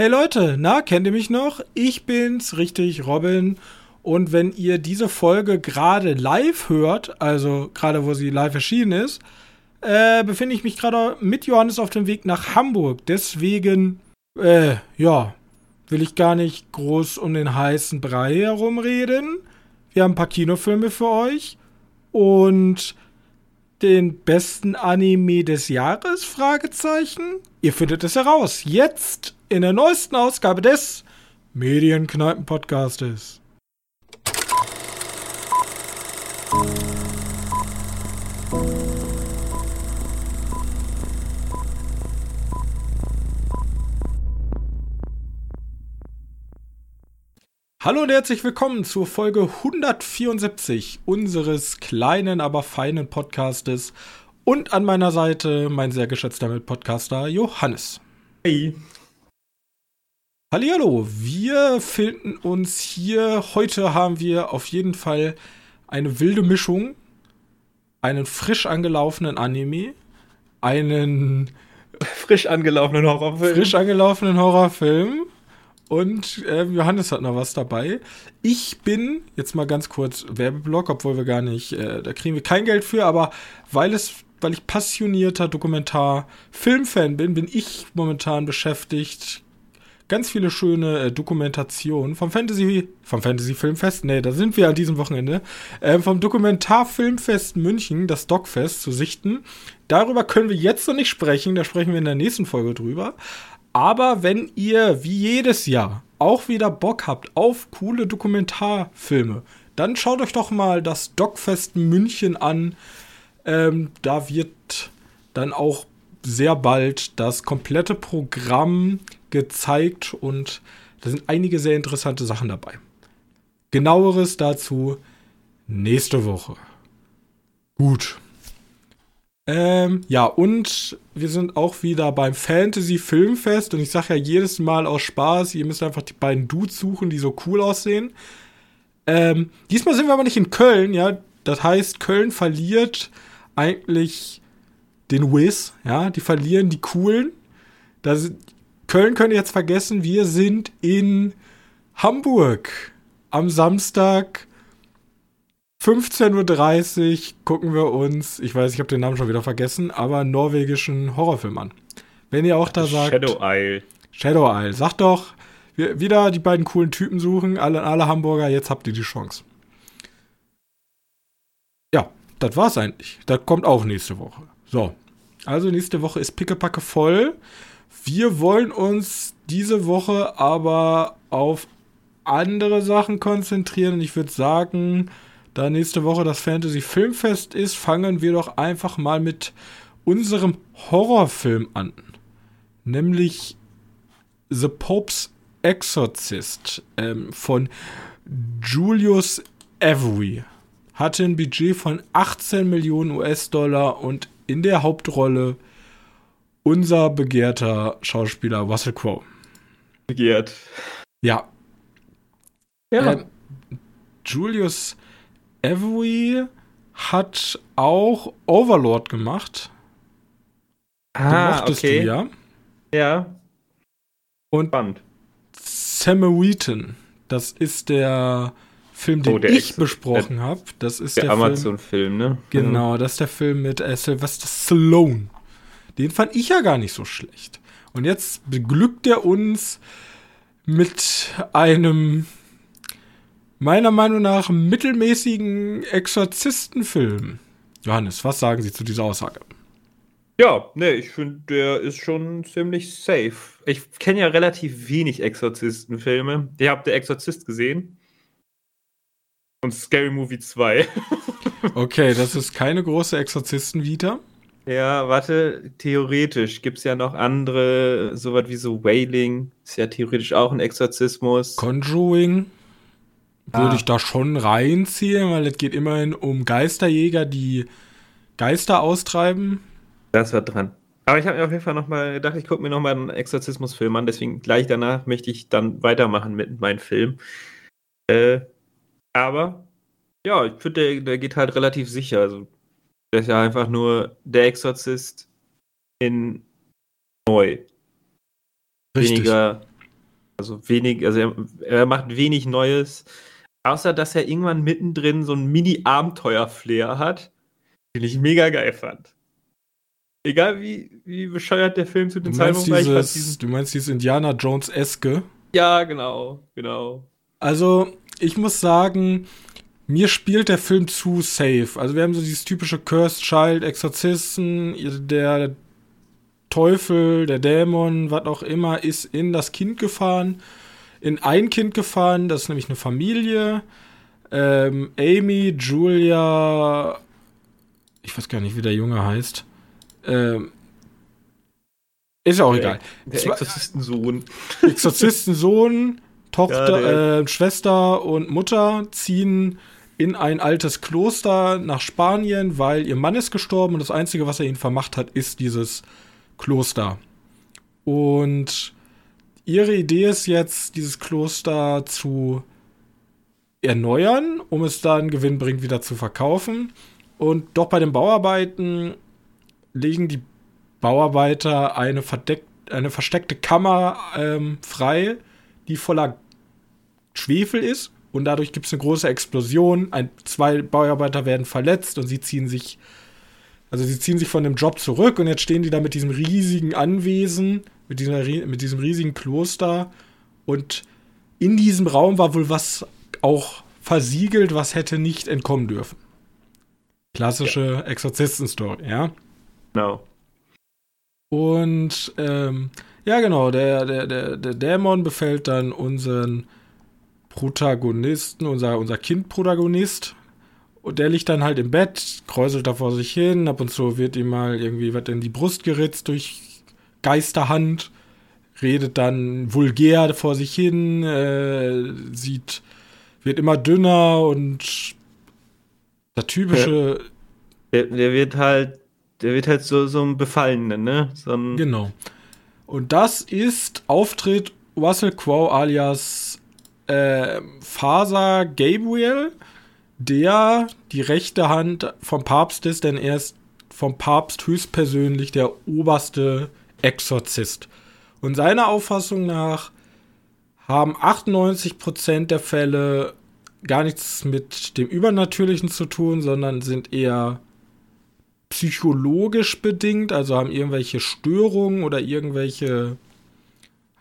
Hey Leute, na, kennt ihr mich noch? Ich bin's, richtig, Robin. Und wenn ihr diese Folge gerade live hört, also gerade wo sie live erschienen ist, äh, befinde ich mich gerade mit Johannes auf dem Weg nach Hamburg. Deswegen, äh, ja, will ich gar nicht groß um den heißen Brei herumreden. Wir haben ein paar Kinofilme für euch und den besten Anime des Jahres? Fragezeichen. Ihr findet es heraus. Jetzt in der neuesten Ausgabe des Medienkneipen-Podcastes. Hallo und herzlich willkommen zur Folge 174 unseres kleinen, aber feinen Podcastes. Und an meiner Seite mein sehr geschätzter Mitpodcaster Johannes. Hey. Hallihallo, wir finden uns hier. Heute haben wir auf jeden Fall eine wilde Mischung. Einen frisch angelaufenen Anime. Einen frisch angelaufenen Horrorfilm. Frisch angelaufenen Horrorfilm und äh, Johannes hat noch was dabei. Ich bin, jetzt mal ganz kurz Werbeblock, obwohl wir gar nicht, äh, da kriegen wir kein Geld für, aber weil es, weil ich passionierter Dokumentar-Filmfan bin, bin ich momentan beschäftigt, ganz viele schöne äh, Dokumentationen vom Fantasy, vom Fantasy Filmfest, nee, da sind wir an diesem Wochenende, äh, vom Dokumentarfilmfest München, das Dogfest, zu sichten. Darüber können wir jetzt noch nicht sprechen, da sprechen wir in der nächsten Folge drüber. Aber wenn ihr wie jedes Jahr auch wieder Bock habt auf coole Dokumentarfilme, dann schaut euch doch mal das Dogfest München an. Ähm, da wird dann auch sehr bald das komplette Programm gezeigt und da sind einige sehr interessante Sachen dabei. Genaueres dazu nächste Woche. Gut. Ähm, ja, und wir sind auch wieder beim Fantasy Filmfest und ich sage ja jedes Mal aus Spaß, ihr müsst einfach die beiden Dudes suchen, die so cool aussehen. Ähm, diesmal sind wir aber nicht in Köln, ja. Das heißt, Köln verliert eigentlich den Wiz, ja. Die verlieren die coolen. Das, Köln könnt ihr jetzt vergessen, wir sind in Hamburg am Samstag 15.30 Uhr gucken wir uns, ich weiß, ich habe den Namen schon wieder vergessen, aber einen norwegischen Horrorfilm an. Wenn ihr auch da sagt. Shadow Isle. Shadow Isle. Sagt doch, wir wieder die beiden coolen Typen suchen, alle, alle Hamburger, jetzt habt ihr die Chance. Ja, das war's eigentlich. Das kommt auch nächste Woche. So. Also nächste Woche ist pickepacke voll. Wir wollen uns diese Woche aber auf andere Sachen konzentrieren und ich würde sagen, da nächste Woche das Fantasy Filmfest ist, fangen wir doch einfach mal mit unserem Horrorfilm an. Nämlich The Pope's Exorcist ähm, von Julius Avery. Hatte ein Budget von 18 Millionen US-Dollar und in der Hauptrolle unser begehrter Schauspieler Russell Crowe. Begehrt. Ja. Ja. Ähm, Julius Avery hat auch Overlord gemacht. Ah, okay. Du, ja? Ja. Und Spannend. Samaritan, das ist der Film, den oh, ich Ex besprochen habe. Das ist der, der Amazon-Film, ne? Genau, das ist der Film mit äh, Sylvester Stallone. Den fand ich ja gar nicht so schlecht. Und jetzt beglückt er uns mit einem meiner Meinung nach mittelmäßigen Exorzistenfilm. Johannes, was sagen Sie zu dieser Aussage? Ja, ne, ich finde, der ist schon ziemlich safe. Ich kenne ja relativ wenig Exorzistenfilme. Ich habe Der Exorzist gesehen. Und Scary Movie 2. okay, das ist keine große Exorzisten-Vita. Ja, warte, theoretisch gibt es ja noch andere, sowas wie so Wailing, ist ja theoretisch auch ein Exorzismus. Conjuring würde ah. ich da schon reinziehen, weil es geht immerhin um Geisterjäger, die Geister austreiben. Das wird dran. Aber ich habe mir auf jeden Fall nochmal gedacht, ich gucke mir nochmal einen Exorzismusfilm an, deswegen gleich danach möchte ich dann weitermachen mit meinem Film. Äh, aber, ja, ich finde, der, der geht halt relativ sicher. Also, der ist ja einfach nur der Exorzist in neu. Richtig. Weniger Also wenig, also er, er macht wenig Neues, außer dass er irgendwann mittendrin so ein Mini-Abenteuer-Flair hat, den ich mega geil fand. Egal wie, wie bescheuert der Film zu den Zeitpunkt war, du meinst dieses Indiana Jones-eske? Ja, genau, genau. Also, ich muss sagen, mir spielt der Film zu safe. Also, wir haben so dieses typische Cursed Child, Exorzisten, der Teufel, der Dämon, was auch immer, ist in das Kind gefahren. In ein Kind gefahren, das ist nämlich eine Familie. Ähm, Amy, Julia, ich weiß gar nicht, wie der Junge heißt. Ähm, ist ja auch egal. Der Exorzistensohn. Exorzistensohn, Tochter, Ja, äh, Schwester und Mutter ziehen in ein altes Kloster nach Spanien, weil ihr Mann ist gestorben und das Einzige, was er ihnen vermacht hat, ist dieses Kloster. Und ihre Idee ist jetzt, dieses Kloster zu erneuern, um es dann gewinnbringend wieder zu verkaufen. Und doch bei den Bauarbeiten legen die Bauarbeiter eine, eine versteckte Kammer ähm, frei, die voller Schwefel ist. Und dadurch gibt es eine große Explosion. Ein, zwei Bauarbeiter werden verletzt und sie ziehen sich, also sie ziehen sich von dem Job zurück und jetzt stehen die da mit diesem riesigen Anwesen, mit, dieser, mit diesem riesigen Kloster. Und in diesem Raum war wohl was auch versiegelt, was hätte nicht entkommen dürfen. Klassische Exorzisten-Story, ja. Genau. Und ähm, ja, genau, der, der, der, der Dämon befällt dann unseren Protagonisten, unser, unser Kind-Protagonist. Und der liegt dann halt im Bett, kräuselt da vor sich hin, ab und zu wird ihm mal irgendwie was in die Brust geritzt durch Geisterhand, redet dann vulgär vor sich hin, äh, sieht, wird immer dünner und der typische Der, der wird halt, der wird halt so, so ein Befallener, ne? So ein, Genau. Und das ist Auftritt Russell Crowe alias äh, Faser Gabriel, der die rechte Hand vom Papst ist, denn er ist vom Papst höchstpersönlich der oberste Exorzist. Und seiner Auffassung nach haben 98% der Fälle gar nichts mit dem Übernatürlichen zu tun, sondern sind eher psychologisch bedingt, also haben irgendwelche Störungen oder irgendwelche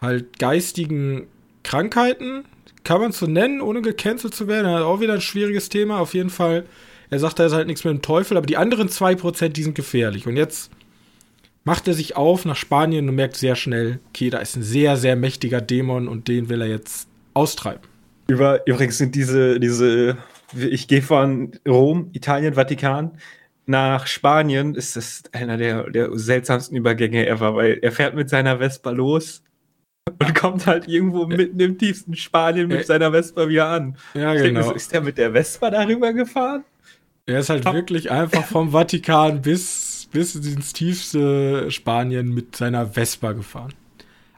halt geistigen Krankheiten, kann man so nennen, ohne gecancelt zu werden. Hat auch wieder ein schwieriges Thema, auf jeden Fall. Er sagt, da ist halt nichts mit dem Teufel, aber die anderen 2%, die sind gefährlich. Und jetzt macht er sich auf nach Spanien und merkt sehr schnell, okay, da ist ein sehr, sehr mächtiger Dämon und den will er jetzt austreiben. Über, übrigens sind diese, diese, ich gehe von Rom, Italien, Vatikan nach Spanien, ist das einer der, der seltsamsten Übergänge ever, weil er fährt mit seiner Vespa los und kommt halt irgendwo mitten im tiefsten Spanien mit seiner Vespa wieder an. Ja, denke, genau. so, ist der mit der Vespa darüber gefahren? Er ist halt wirklich einfach vom Vatikan bis, bis ins tiefste Spanien mit seiner Vespa gefahren.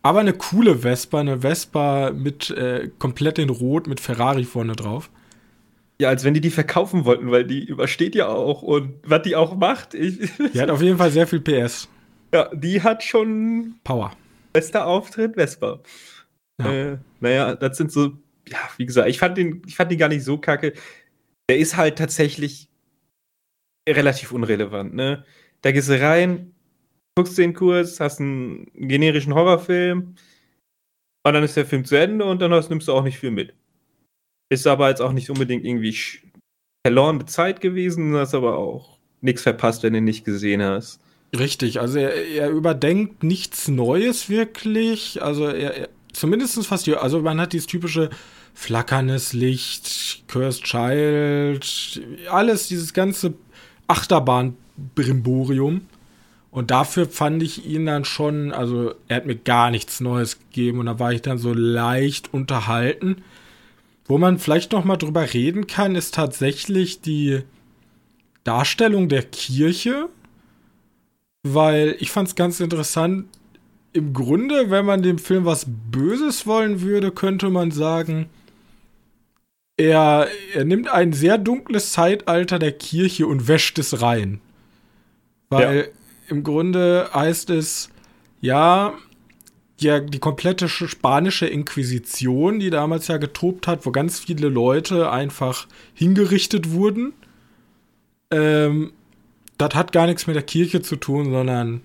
Aber eine coole Vespa, eine Vespa mit äh, komplett in Rot mit Ferrari vorne drauf. Ja, als wenn die die verkaufen wollten, weil die übersteht ja auch und was die auch macht, ich, Die hat auf jeden Fall sehr viel PS. ja, die hat schon Power. Bester Auftritt Vespa. Ja. Äh, naja, das sind so, ja, wie gesagt, ich fand den, ich fand den gar nicht so kacke. Der ist halt tatsächlich relativ unrelevant, ne? Da gehst du rein, guckst den Kurs, hast einen generischen Horrorfilm und dann ist der Film zu Ende und dann hast, nimmst du auch nicht viel mit. Ist aber jetzt auch nicht unbedingt irgendwie verlorene Zeit gewesen, hast aber auch nichts verpasst, wenn du ihn nicht gesehen hast. Richtig, also er, er überdenkt nichts Neues wirklich. Also er, er zumindest fast also man hat dieses typische flackerndes Licht, Cursed Child, alles, dieses ganze Achterbahn-Brimborium. Und dafür fand ich ihn dann schon, also er hat mir gar nichts Neues gegeben und da war ich dann so leicht unterhalten. Wo man vielleicht noch mal drüber reden kann, ist tatsächlich die Darstellung der Kirche weil ich fand es ganz interessant. Im Grunde, wenn man dem Film was Böses wollen würde, könnte man sagen, er, er nimmt ein sehr dunkles Zeitalter der Kirche und wäscht es rein. Weil im Grunde heißt es, ja, ja die komplette spanische Inquisition, die damals ja getobt hat, wo ganz viele Leute einfach hingerichtet wurden. Ähm, das hat gar nichts mit der Kirche zu tun, sondern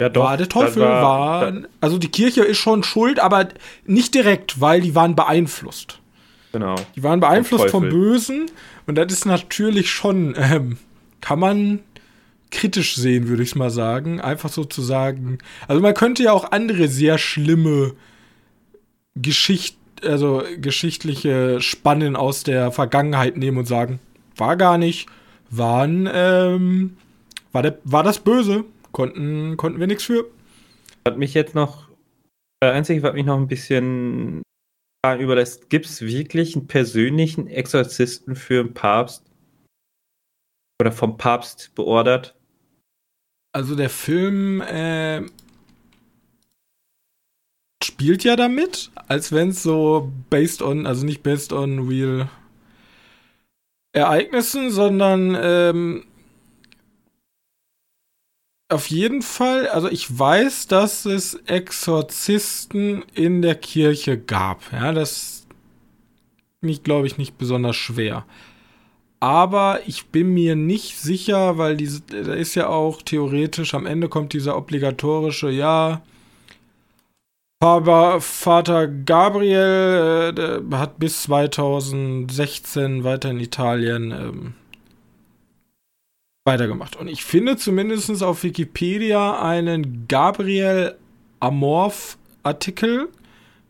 ja, doch, war der Teufel war, war also die Kirche ist schon schuld, aber nicht direkt, weil die waren beeinflusst. Genau. Die waren beeinflusst vom Bösen und das ist natürlich schon ähm, kann man kritisch sehen, würde ich mal sagen. Einfach sozusagen. Also man könnte ja auch andere sehr schlimme Geschicht, also geschichtliche Spannen aus der Vergangenheit nehmen und sagen, war gar nicht, waren, ähm, war, der, war das böse, konnten, konnten wir nichts für. Hat mich jetzt noch, äh, einzig, was mich noch ein bisschen über das, gibt es wirklich einen persönlichen Exorzisten für einen Papst? Oder vom Papst beordert? Also der Film äh, spielt ja damit, als wenn es so based on, also nicht based on real Ereignissen, sondern ähm, auf jeden Fall, also ich weiß, dass es Exorzisten in der Kirche gab. Ja, das mich, glaube ich, nicht besonders schwer aber ich bin mir nicht sicher, weil diese, da ist ja auch theoretisch, am Ende kommt dieser obligatorische, ja, aber Vater Gabriel äh, hat bis 2016 weiter in Italien ähm, weitergemacht. Und ich finde zumindest auf Wikipedia einen Gabriel Amorph Artikel,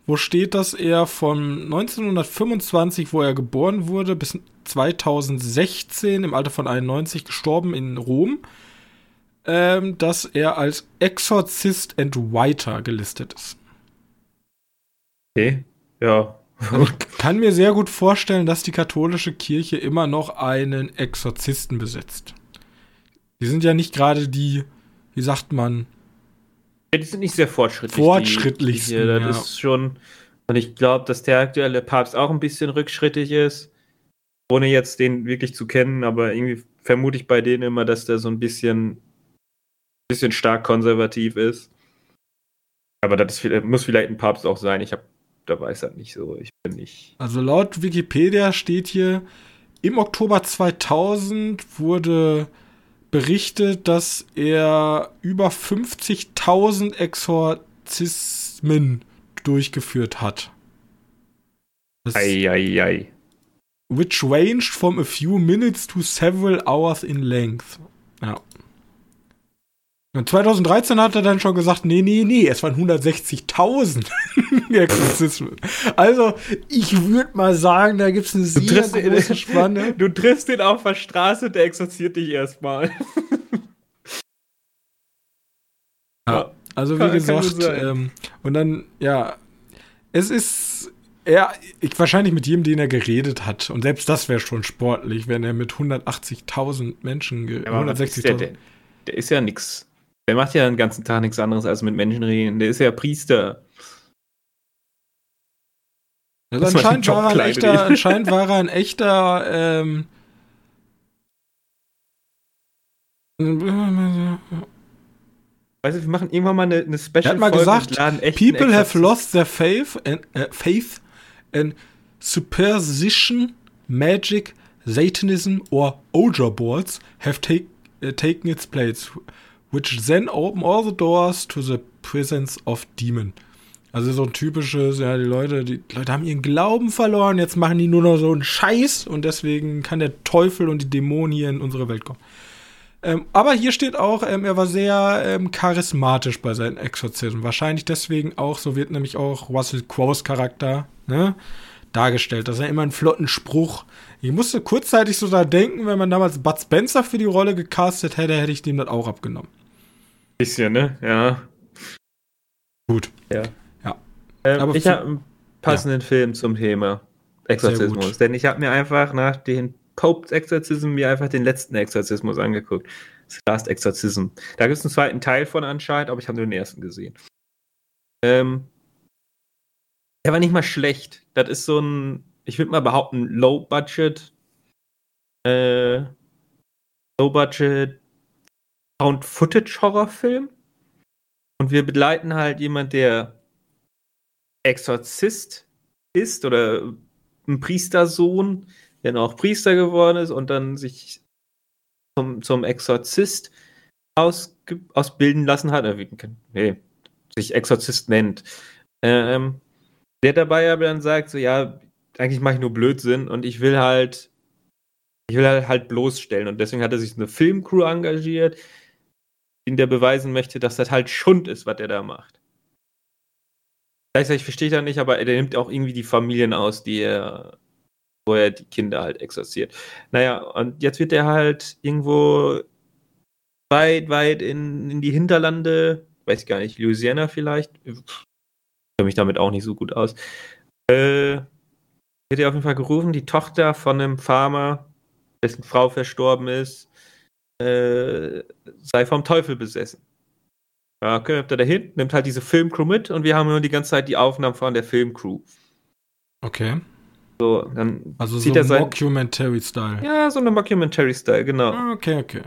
wo steht, dass er von 1925, wo er geboren wurde, bis 2016 im Alter von 91 gestorben in Rom, ähm, dass er als Exorzist and Writer gelistet ist. Okay, ja. Also ich kann mir sehr gut vorstellen, dass die katholische Kirche immer noch einen Exorzisten besitzt. Die sind ja nicht gerade die, wie sagt man, ja, die sind nicht sehr fortschrittlich. Fortschrittlich. Das ja. ist schon. Und ich glaube, dass der aktuelle Papst auch ein bisschen rückschrittig ist ohne jetzt den wirklich zu kennen, aber irgendwie vermute ich bei denen immer, dass der so ein bisschen, bisschen stark konservativ ist. Aber das ist, muss vielleicht ein Papst auch sein. Ich habe, da weiß er nicht so. Ich bin nicht. Also laut Wikipedia steht hier, im Oktober 2000 wurde berichtet, dass er über 50.000 Exorzismen durchgeführt hat. Eieiei. Ei, ei which ranged from a few minutes to several hours in length. Ja. Und 2013 hat er dann schon gesagt, nee, nee, nee, es waren 160.000 Exorzismen. Also, ich würde mal sagen, da gibt es eine sehr große ihn, Spanne. Du triffst ihn auf der Straße, der exorziert dich erstmal. ja, also wie gesagt, ähm, und dann, ja, es ist er, ich, wahrscheinlich mit jedem, den er geredet hat. Und selbst das wäre schon sportlich, wenn er mit 180.000 Menschen, ja, 160.000. Der, der, der, ist ja nix. Der macht ja den ganzen Tag nichts anderes als mit Menschen reden. Der ist ja Priester. Also anscheinend, war er ein echter, anscheinend war er ein echter, ähm, Weißt du, wir machen irgendwann mal eine, eine Special Er hat mal gesagt, people have lost their faith, and, uh, faith and superstition, magic, Satanism, or Ouija boards have take, uh, taken its place, which then open all the doors to the presence of demon. Also so ein typisches, ja, die Leute, die Leute haben ihren Glauben verloren, jetzt machen die nur noch so einen Scheiß und deswegen kann der Teufel und die Dämonen hier in unsere Welt kommen. Ähm, aber hier steht auch, ähm, er war sehr ähm, charismatisch bei seinen Exorzismen. Wahrscheinlich deswegen auch, so wird nämlich auch Russell Crowes Charakter ne, dargestellt, dass er immer einen flotten Spruch. Ich musste kurzzeitig so da denken, wenn man damals Bud Spencer für die Rolle gecastet hätte, hätte ich dem das auch abgenommen. Bisschen, ne? Ja. Gut. Ja. ja. Ähm, Aber ich habe einen passenden ja. Film zum Thema Exorzismus. Denn ich habe mir einfach nach den Pope's Exorzism mir einfach den letzten Exorzismus angeguckt. Das Last Exorcism. Da gibt es einen zweiten Teil von anscheinend, aber ich habe nur den ersten gesehen. Ähm, der war nicht mal schlecht. Das ist so ein, ich würde mal behaupten, Low-Budget, äh, Low-Budget Found-Footage-Horrorfilm. Und wir begleiten halt jemand, der Exorzist ist oder ein Priestersohn, der dann auch Priester geworden ist und dann sich zum, zum Exorzist ausbilden lassen hat, äh, nee, sich Exorzist nennt. Ähm, der dabei aber dann sagt, so ja, eigentlich mache ich nur Blödsinn und ich will halt, ich will halt, halt bloßstellen. Und deswegen hat er sich eine Filmcrew engagiert, in der beweisen möchte, dass das halt Schund ist, was er da macht. Gleichzeitig verstehe ich da nicht, aber er nimmt auch irgendwie die Familien aus, die er, wo er die Kinder halt exorziert. Naja, und jetzt wird er halt irgendwo weit, weit in, in die Hinterlande, weiß ich gar nicht, Louisiana vielleicht. Ich kenne mich damit auch nicht so gut aus. Äh, wird er auf jeden Fall gerufen, die Tochter von einem Farmer, dessen Frau verstorben ist, äh, sei vom Teufel besessen. Ja, okay, er dahin, nimmt halt diese Filmcrew mit und wir haben nur die ganze Zeit die Aufnahmen von der Filmcrew. Okay. So, dann also so ein Mockumentary-Style. Ja, so eine Mockumentary-Style, genau. Ah, okay, okay.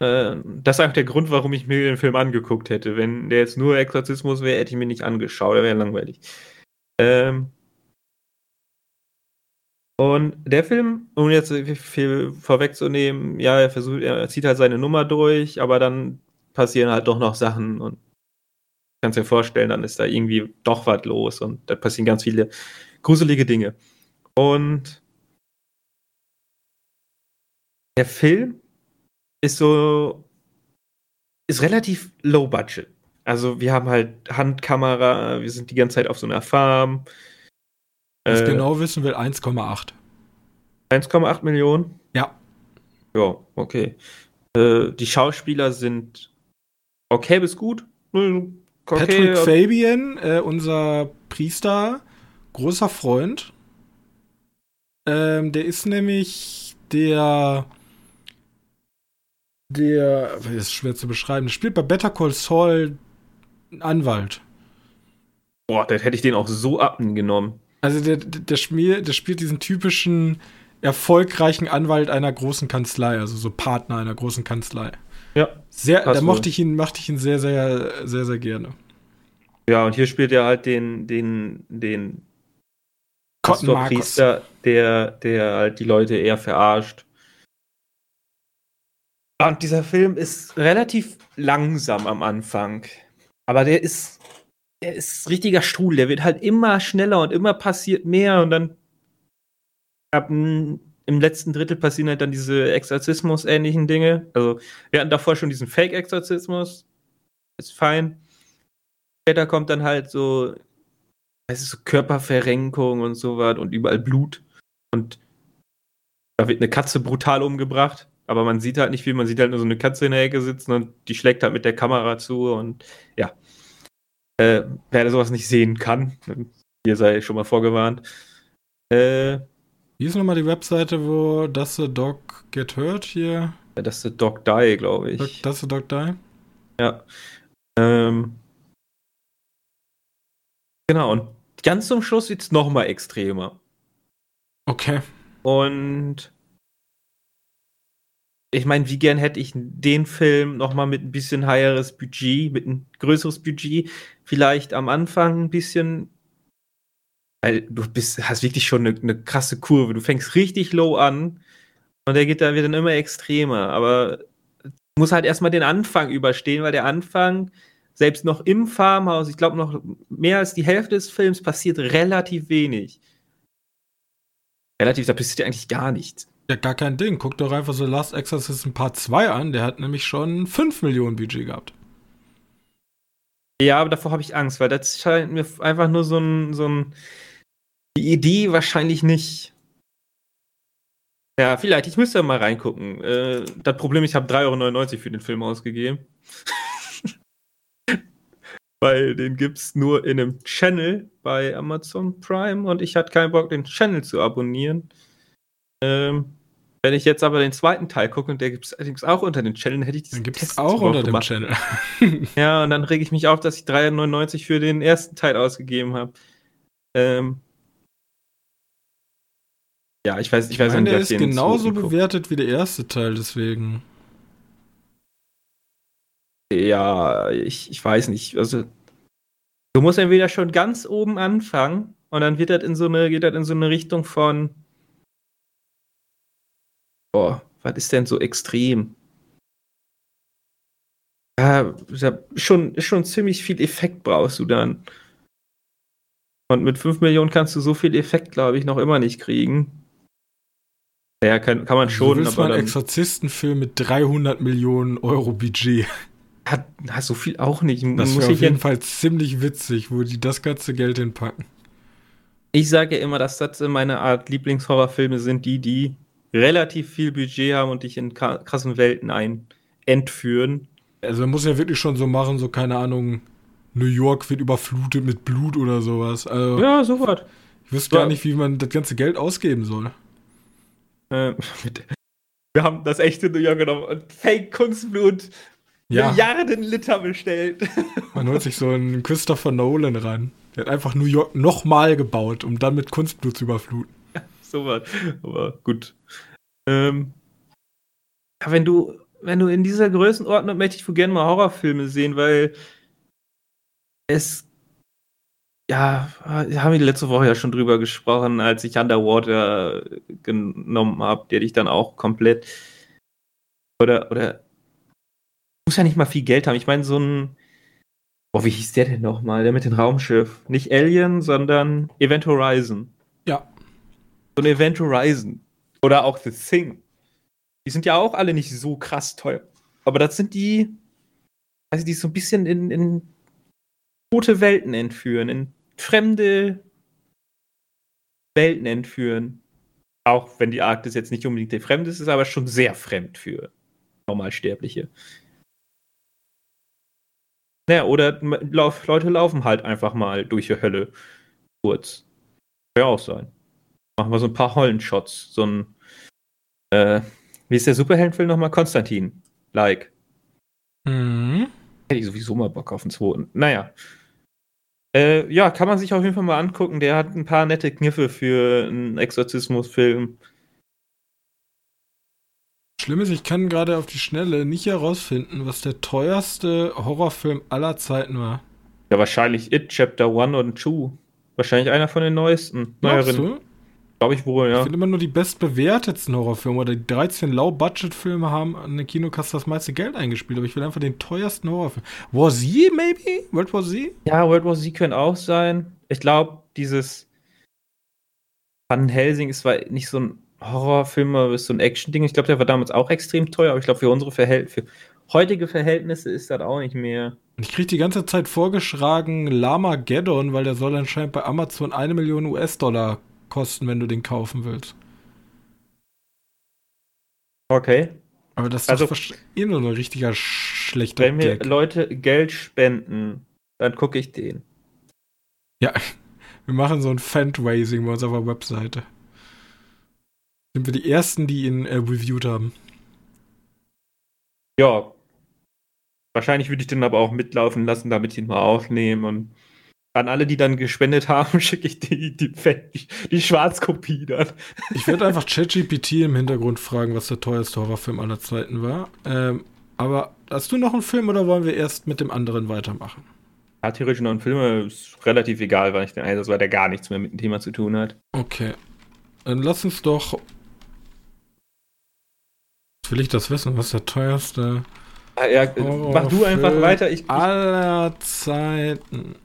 Äh, das ist auch der Grund, warum ich mir den Film angeguckt hätte. Wenn der jetzt nur Exorzismus wäre, hätte ich mir nicht angeschaut, der wäre langweilig. Ähm, und der Film, um jetzt viel vorwegzunehmen, ja, er versucht, er zieht halt seine Nummer durch, aber dann passieren halt doch noch Sachen und kannst dir vorstellen, dann ist da irgendwie doch was los und da passieren ganz viele gruselige Dinge. Und der Film ist so, ist relativ low budget. Also wir haben halt Handkamera, wir sind die ganze Zeit auf so einer Farm, was äh, genau wissen will, 1,8. 1,8 Millionen? Ja. Ja, okay. Äh, die Schauspieler sind okay bis gut. Okay, Patrick Fabian, äh, unser Priester, großer Freund. Ähm, der ist nämlich der der, ist schwer zu beschreiben, der spielt bei Better Call Saul Anwalt. Boah, das hätte ich den auch so abgenommen. Also der, der, Schmier, der spielt diesen typischen erfolgreichen Anwalt einer großen Kanzlei, also so Partner einer großen Kanzlei. Ja. Sehr, da mochte ich ihn, mochte ich ihn sehr, sehr, sehr, sehr gerne. Ja, und hier spielt er halt den, den, den Priester, der, der halt die Leute eher verarscht. Und dieser Film ist relativ langsam am Anfang. Aber der ist der ist richtiger Strudel. Der wird halt immer schneller und immer passiert mehr und dann ab im letzten Drittel passieren halt dann diese Exorzismus-ähnlichen Dinge. Also wir hatten davor schon diesen Fake-Exorzismus. Ist fein. Später kommt dann halt so, es ist so Körperverrenkung und sowas und überall Blut. Und da wird eine Katze brutal umgebracht, aber man sieht halt nicht viel. Man sieht halt nur so eine Katze in der Ecke sitzen und die schlägt halt mit der Kamera zu und ja. Äh, wer sowas nicht sehen kann, ihr sei schon mal vorgewarnt. Äh, Wie ist nochmal die Webseite, wo Does the Dog Get Hurt hier? Ja, Does the Dog Die, glaube ich. Does the Dog Die? Ja. Ähm, genau, und ganz zum Schluss wird es nochmal extremer. Okay. Und ich meine, wie gern hätte ich den Film nochmal mit ein bisschen higheres Budget, mit ein größeres Budget, vielleicht am Anfang ein bisschen, weil du bist, hast wirklich schon eine, eine krasse Kurve. Du fängst richtig low an und der geht dann, wird dann immer extremer. Aber du musst halt erstmal den Anfang überstehen, weil der Anfang, selbst noch im Farmhaus, ich glaube noch mehr als die Hälfte des Films passiert relativ wenig. Relativ, da passiert ja eigentlich gar nichts. Ja, gar kein Ding. Guck doch einfach so Last Exorcism Part 2 an. Der hat nämlich schon 5 Millionen Budget gehabt. Ja, aber davor habe ich Angst, weil das scheint mir einfach nur so ein, so ein. Die Idee wahrscheinlich nicht. Ja, vielleicht. Ich müsste mal reingucken. Äh, das Problem ist, ich habe 3,99 Euro für den Film ausgegeben. weil den gibt's nur in einem Channel bei Amazon Prime und ich hatte keinen Bock, den Channel zu abonnieren. Ähm, wenn ich jetzt aber den zweiten Teil gucke und der gibt es allerdings auch unter den Channel, hätte ich diesen Dann gibt es auch unter dem Channel. ja, und dann rege ich mich auf, dass ich 3,99 für den ersten Teil ausgegeben habe. Ähm, ja, ich weiß, ich weiß ich meine, nicht, der ist genauso bewertet wie der erste Teil, deswegen. Ja, ich, ich weiß nicht. Also, du musst entweder schon ganz oben anfangen und dann wird das in so eine, geht das in so eine Richtung von. Boah, was ist denn so extrem? Ja, schon, schon ziemlich viel Effekt brauchst du dann. Und mit 5 Millionen kannst du so viel Effekt, glaube ich, noch immer nicht kriegen. Ja, kann, kann man schon. Du willst aber mal einen Exorzistenfilm mit 300 Millionen Euro Budget. Hat, hat so viel auch nicht. Das wäre auf jeden Fall ziemlich witzig, wo die das ganze Geld hinpacken. Ich sage ja immer, dass das meine Art Lieblingshorrorfilme sind, die, die relativ viel Budget haben und dich in krassen Welten ein entführen. Also man muss ja wirklich schon so machen, so keine Ahnung, New York wird überflutet mit Blut oder sowas. Also, ja, sofort. Ich wüsste gar nicht, wie man das ganze Geld ausgeben soll. Äh, wir haben das echte New York genommen und Fake-Kunstblut ja. Milliarden Liter bestellt. Man holt sich so einen Christopher Nolan ran. Der hat einfach New York nochmal gebaut, um dann mit Kunstblut zu überfluten. Ja, so was. Aber gut. Ähm, ja, wenn du, wenn du in dieser Größenordnung möchte ich gerne mal Horrorfilme sehen, weil es ja, haben wir letzte Woche ja schon drüber gesprochen, als ich Underwater genommen habe, der dich dann auch komplett oder oder muss ja nicht mal viel Geld haben. Ich meine so ein Boah, wie hieß der denn nochmal? Der mit dem Raumschiff. Nicht Alien, sondern Event Horizon. Ja. So ein Event Horizon. Oder auch The Thing. Die sind ja auch alle nicht so krass teuer. Aber das sind die, also die so ein bisschen in, in tote Welten entführen, in fremde Welten entführen. Auch wenn die Arktis jetzt nicht unbedingt der Fremde ist, ist aber schon sehr fremd für Normalsterbliche. Naja, oder Leute laufen halt einfach mal durch die Hölle. Kurz. Kann ja auch sein. Machen wir so ein paar Hollenshots. So ein, äh, wie ist der Superheldenfilm nochmal? Konstantin. Like. Mhm. Hätte ich sowieso mal Bock auf den zweiten. Naja. Äh, ja, kann man sich auf jeden Fall mal angucken. Der hat ein paar nette Kniffe für einen Exorzismusfilm. Schlimm ist, ich kann gerade auf die Schnelle nicht herausfinden, was der teuerste Horrorfilm aller Zeiten war. Ja, wahrscheinlich It Chapter 1 und 2. Wahrscheinlich einer von den neuesten. Glaubst du? Glaube ich wohl, ja. Ich finde immer nur die bestbewertetsten Horrorfilme oder die 13 Low-Budget-Filme haben an der Kinokasse das meiste Geld eingespielt, aber ich will einfach den teuersten Horrorfilm. War Z, maybe? World War Z? Ja, World War Z könnte auch sein. Ich glaube, dieses Van Helsing ist zwar nicht so ein Horrorfilm, aber ist so ein Action-Ding. Ich glaube, der war damals auch extrem teuer, aber ich glaube, für unsere Verhältnisse, für heutige Verhältnisse ist das auch nicht mehr. Ich kriege die ganze Zeit vorgeschlagen Lama Geddon, weil der soll anscheinend bei Amazon eine Million US-Dollar kosten, wenn du den kaufen willst. Okay. Aber das ist also, doch eh nur ein richtiger schlechter Wenn mir Gag. Leute Geld spenden, dann gucke ich den. Ja, wir machen so ein Fundraising bei uns auf der Webseite. Sind wir die Ersten, die ihn äh, reviewed haben. Ja. Wahrscheinlich würde ich den aber auch mitlaufen lassen, damit ich ihn mal aufnehme und an alle, die dann gespendet haben, schicke ich die, die, die, die Schwarzkopie dann. Ich werde einfach ChatGPT im Hintergrund fragen, was der teuerste Horrorfilm aller Zeiten war. Ähm, aber hast du noch einen Film oder wollen wir erst mit dem anderen weitermachen? Ja, theoretisch noch ein Film ist relativ egal, weil ich den Einsatz, weil der gar nichts mehr mit dem Thema zu tun hat. Okay. Dann lass uns doch. Will ich das wissen? Was ist der teuerste? Ah, ja, mach du einfach weiter. Ich, ich aller Zeiten.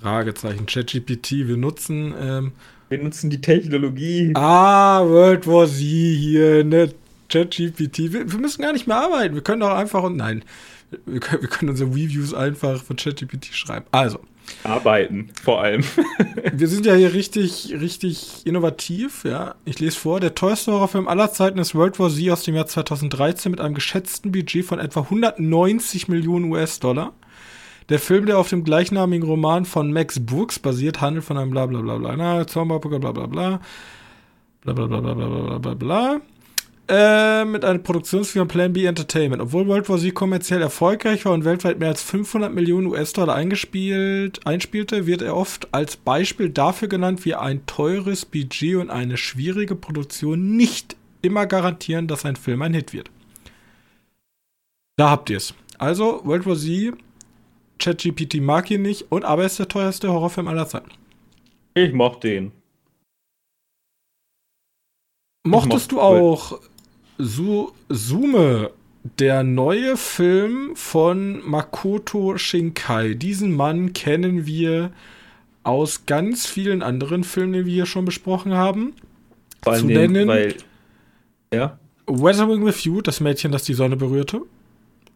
Fragezeichen. ChatGPT, wir nutzen. Ähm, wir nutzen die Technologie. Ah, World War Z hier, ne? ChatGPT. Wir, wir, müssen gar nicht mehr arbeiten. Wir können doch einfach. Nein. Wir können, wir können unsere Reviews einfach von ChatGPT schreiben. Also. Arbeiten, vor allem. wir sind ja hier richtig, richtig innovativ, ja. Ich lese vor, der teuerste Horrorfilm aller Zeiten ist World War Z aus dem Jahr 2013 mit einem geschätzten Budget von etwa 190 Millionen US-Dollar. Der Film, der auf dem gleichnamigen Roman von Max Brooks basiert, handelt von einem bla bla bla bla, na, Zauberer, bla bla bla, bla bla bla bla bla bla bla bla äh, mit einer Produktionsfirma Plan B Entertainment. Obwohl World War Z kommerziell erfolgreich war und weltweit mehr als 500 Millionen US-Dollar eingespielt, einspielte, wird er oft als Beispiel dafür genannt, wie ein teures Budget und eine schwierige Produktion nicht immer garantieren, dass ein Film ein Hit wird. Da habt ihr es. Also, World War Z, ChatGPT mag ihn nicht, und aber er ist der teuerste Horrorfilm aller Zeiten. Ich mochte den. Mochtest du auch Su Sume, der neue Film von Makoto Shinkai? Diesen Mann kennen wir aus ganz vielen anderen Filmen, die wir hier schon besprochen haben. Vor Zu den, nennen- weil. Ja. Weathering with You, das Mädchen, das die Sonne berührte.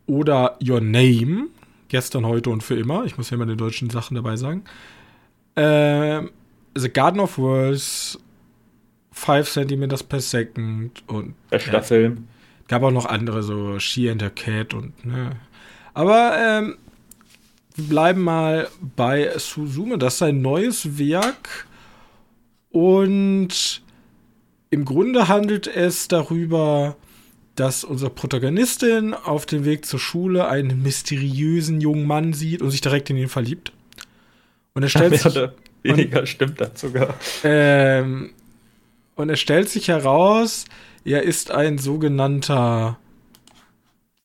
Oder Your Name, gestern, heute und für immer. Ich muss ja immer die deutschen Sachen dabei sagen. Ähm, The Garden of Worlds, 5 cm per second und Bester Ja. Film. gab auch noch andere, so She and the Cat und, ne. Aber, ähm, wir bleiben mal bei Suzume. Das ist ein neues Werk und im Grunde handelt es darüber, dass unsere Protagonistin auf dem Weg zur Schule einen mysteriösen jungen Mann sieht und sich direkt in ihn verliebt. Und er stellt Mehr sich, oder weniger stimmt das sogar. ähm, und es stellt sich heraus, er ist ein sogenannter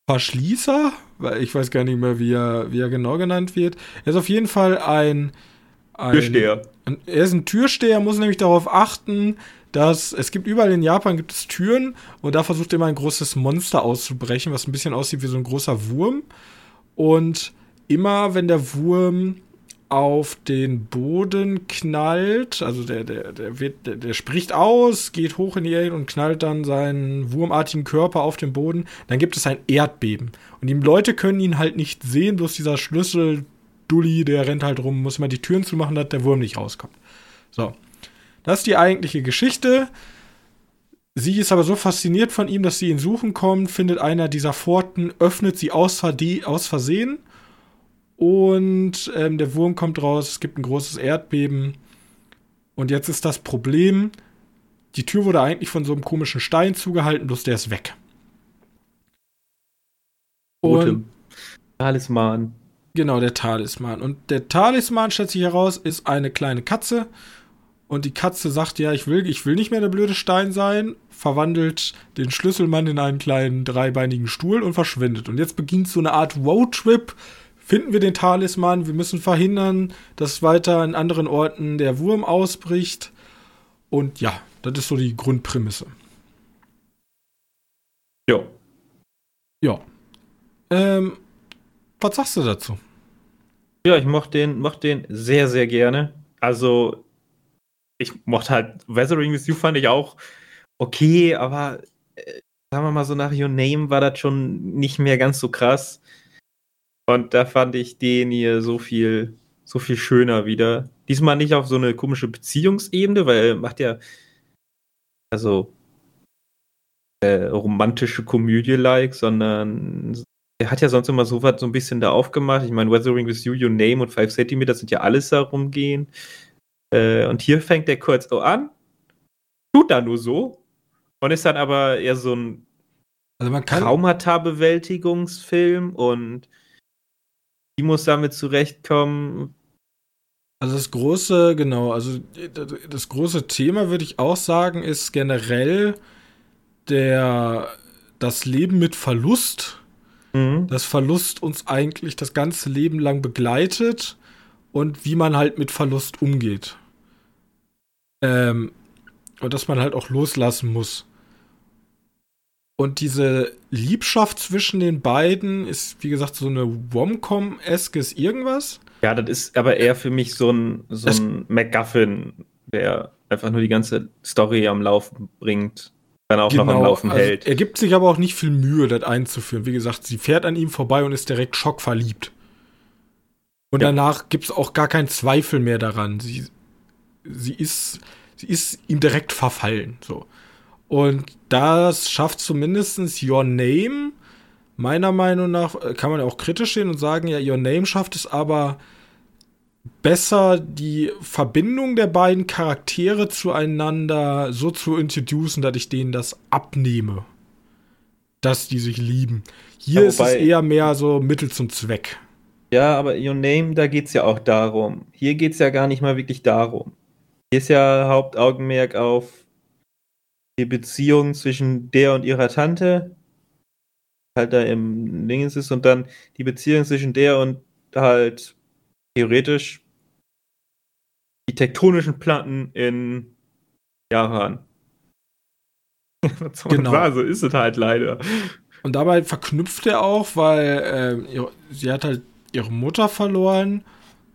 Verschließer, weil ich weiß gar nicht mehr, wie er, wie er genau genannt wird. Er ist auf jeden Fall ein, ein Türsteher. Er ist ein Türsteher, muss nämlich darauf achten, dass es gibt überall in Japan gibt es Türen und da versucht immer ein großes Monster auszubrechen, was ein bisschen aussieht wie so ein großer Wurm. Und immer wenn der Wurm auf den Boden knallt, also der, der, der wird, der, der spricht aus, geht hoch in die Erde und knallt dann seinen wurmartigen Körper auf den Boden, dann gibt es ein Erdbeben. Und die Leute können ihn halt nicht sehen, bloß dieser Schlüssel, Dulli, der rennt halt rum, muss immer die Türen zumachen, dass der Wurm nicht rauskommt. So. Das ist die eigentliche Geschichte. Sie ist aber so fasziniert von ihm, dass sie ihn suchen kommt, findet einer dieser Pforten, öffnet sie aus, aus Versehen und ähm, der Wurm kommt raus, es gibt ein großes Erdbeben. Und jetzt ist das Problem, die Tür wurde eigentlich von so einem komischen Stein zugehalten, bloß der ist weg. Und Totem. Talisman. Genau, der Talisman. Und der Talisman, stellt sich heraus, ist eine kleine Katze. Und die Katze sagt, ja, ich will, ich will nicht mehr der blöde Stein sein, verwandelt den Schlüsselmann in einen kleinen dreibeinigen Stuhl und verschwindet. Und jetzt beginnt so eine Art Roadtrip. Finden wir den Talisman, wir müssen verhindern, dass weiter an anderen Orten der Wurm ausbricht. Und ja, das ist so die Grundprämisse. Ja. Ja. Ähm, was sagst du dazu? Ja, ich mochte den, mochte den sehr, sehr gerne. Also, ich mochte halt Weathering with You fand ich auch okay, aber äh, sagen wir mal so nach Your Name war das schon nicht mehr ganz so krass. Und da fand ich den hier so viel, so viel schöner wieder. Diesmal nicht auf so eine komische Beziehungsebene, weil macht ja also äh, romantische Komödie-like, sondern er hat ja sonst immer so was so ein bisschen da aufgemacht. Ich meine, Weathering with You, Your Name und 5 cm, das sind ja alles da rumgehen. Äh, und hier fängt er kurz so an, tut da nur so und ist dann aber eher so ein Also man kann, Traumata-Bewältigungsfilm und die muss damit zurechtkommen. Also das große, genau, also das große Thema würde ich auch sagen, ist generell der das Leben mit Verlust, Mhm. dass Verlust uns eigentlich das ganze Leben lang begleitet und wie man halt mit Verlust umgeht. Ähm, und dass man halt auch loslassen muss. Und diese Liebschaft zwischen den beiden ist, wie gesagt, so eine Rom-Com-eskes irgendwas. Ja, das ist aber eher für mich so ein, so Das- ein MacGuffin, der einfach nur die ganze Story am Laufen bringt, dann auch noch am Laufen also hält. Er gibt sich aber auch nicht viel Mühe, das einzuführen. Wie gesagt, sie fährt an ihm vorbei und ist direkt schockverliebt. Und Ja. danach gibt es auch gar keinen Zweifel mehr daran. Sie, sie, ist, sie ist ihm direkt verfallen. So. Und das schafft zumindest Your Name. Meiner Meinung nach äh, kann man ja auch kritisch sehen und sagen, ja, Your Name schafft es aber besser, die Verbindung der beiden Charaktere zueinander so zu introducen, dass ich denen das abnehme. Dass die sich lieben. Hier Ja, ist es eher mehr so Mittel zum Zweck. Ja, aber Your Name, da geht's ja auch darum. Hier geht's ja gar nicht mal wirklich darum. Hier ist ja Hauptaugenmerk auf die Beziehung zwischen der und ihrer Tante. halt da im Dingens ist und dann die Beziehung zwischen der und halt theoretisch die tektonischen Platten in Japan. Was soll genau. sagen? So ist es halt leider. Und dabei verknüpft er auch, weil äh, sie hat halt ihre Mutter verloren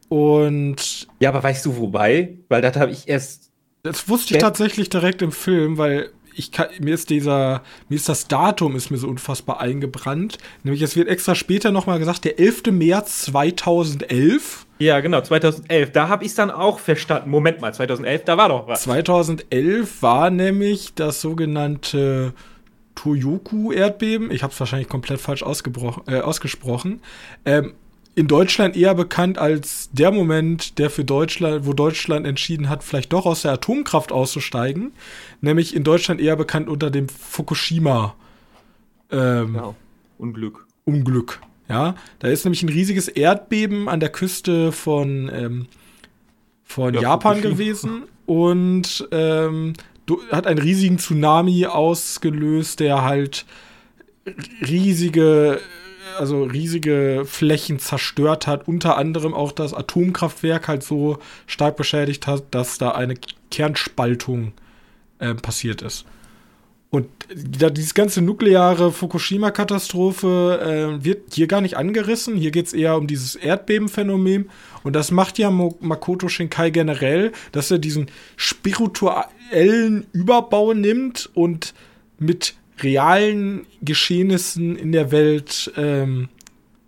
und. Ja, aber weißt du wobei? Weil das habe ich erst. Das wusste ich tatsächlich direkt im Film, weil ich kann, mir ist dieser, mir ist das Datum ist mir so unfassbar eingebrannt. Nämlich es wird extra später nochmal gesagt, der 11. März 2011. Ja, genau, 2011. Da habe ich es dann auch verstanden. Moment mal, 2011, da war doch was. 2011 war nämlich das sogenannte Toyoku-Erdbeben. Ich habe es wahrscheinlich komplett falsch äh, ausgesprochen. Ähm, in Deutschland eher bekannt als der Moment, der für Deutschland, wo Deutschland entschieden hat, vielleicht doch aus der Atomkraft auszusteigen, nämlich in Deutschland eher bekannt unter dem Fukushima ähm, ja, Unglück. Unglück. Ja, da ist nämlich ein riesiges Erdbeben an der Küste von von, von ja, Japan Fukushima. gewesen und ähm, hat einen riesigen Tsunami ausgelöst, der halt riesige also riesige Flächen zerstört hat, unter anderem auch das Atomkraftwerk halt so stark beschädigt hat, dass da eine Kernspaltung äh, passiert ist. Und da, dieses ganze nukleare Fukushima-Katastrophe äh, wird hier gar nicht angerissen. Hier geht es eher um dieses Erdbebenphänomen. Und das macht ja Makoto Shinkai generell, dass er diesen spirituellen Überbau nimmt und mit realen Geschehnissen in der Welt ähm,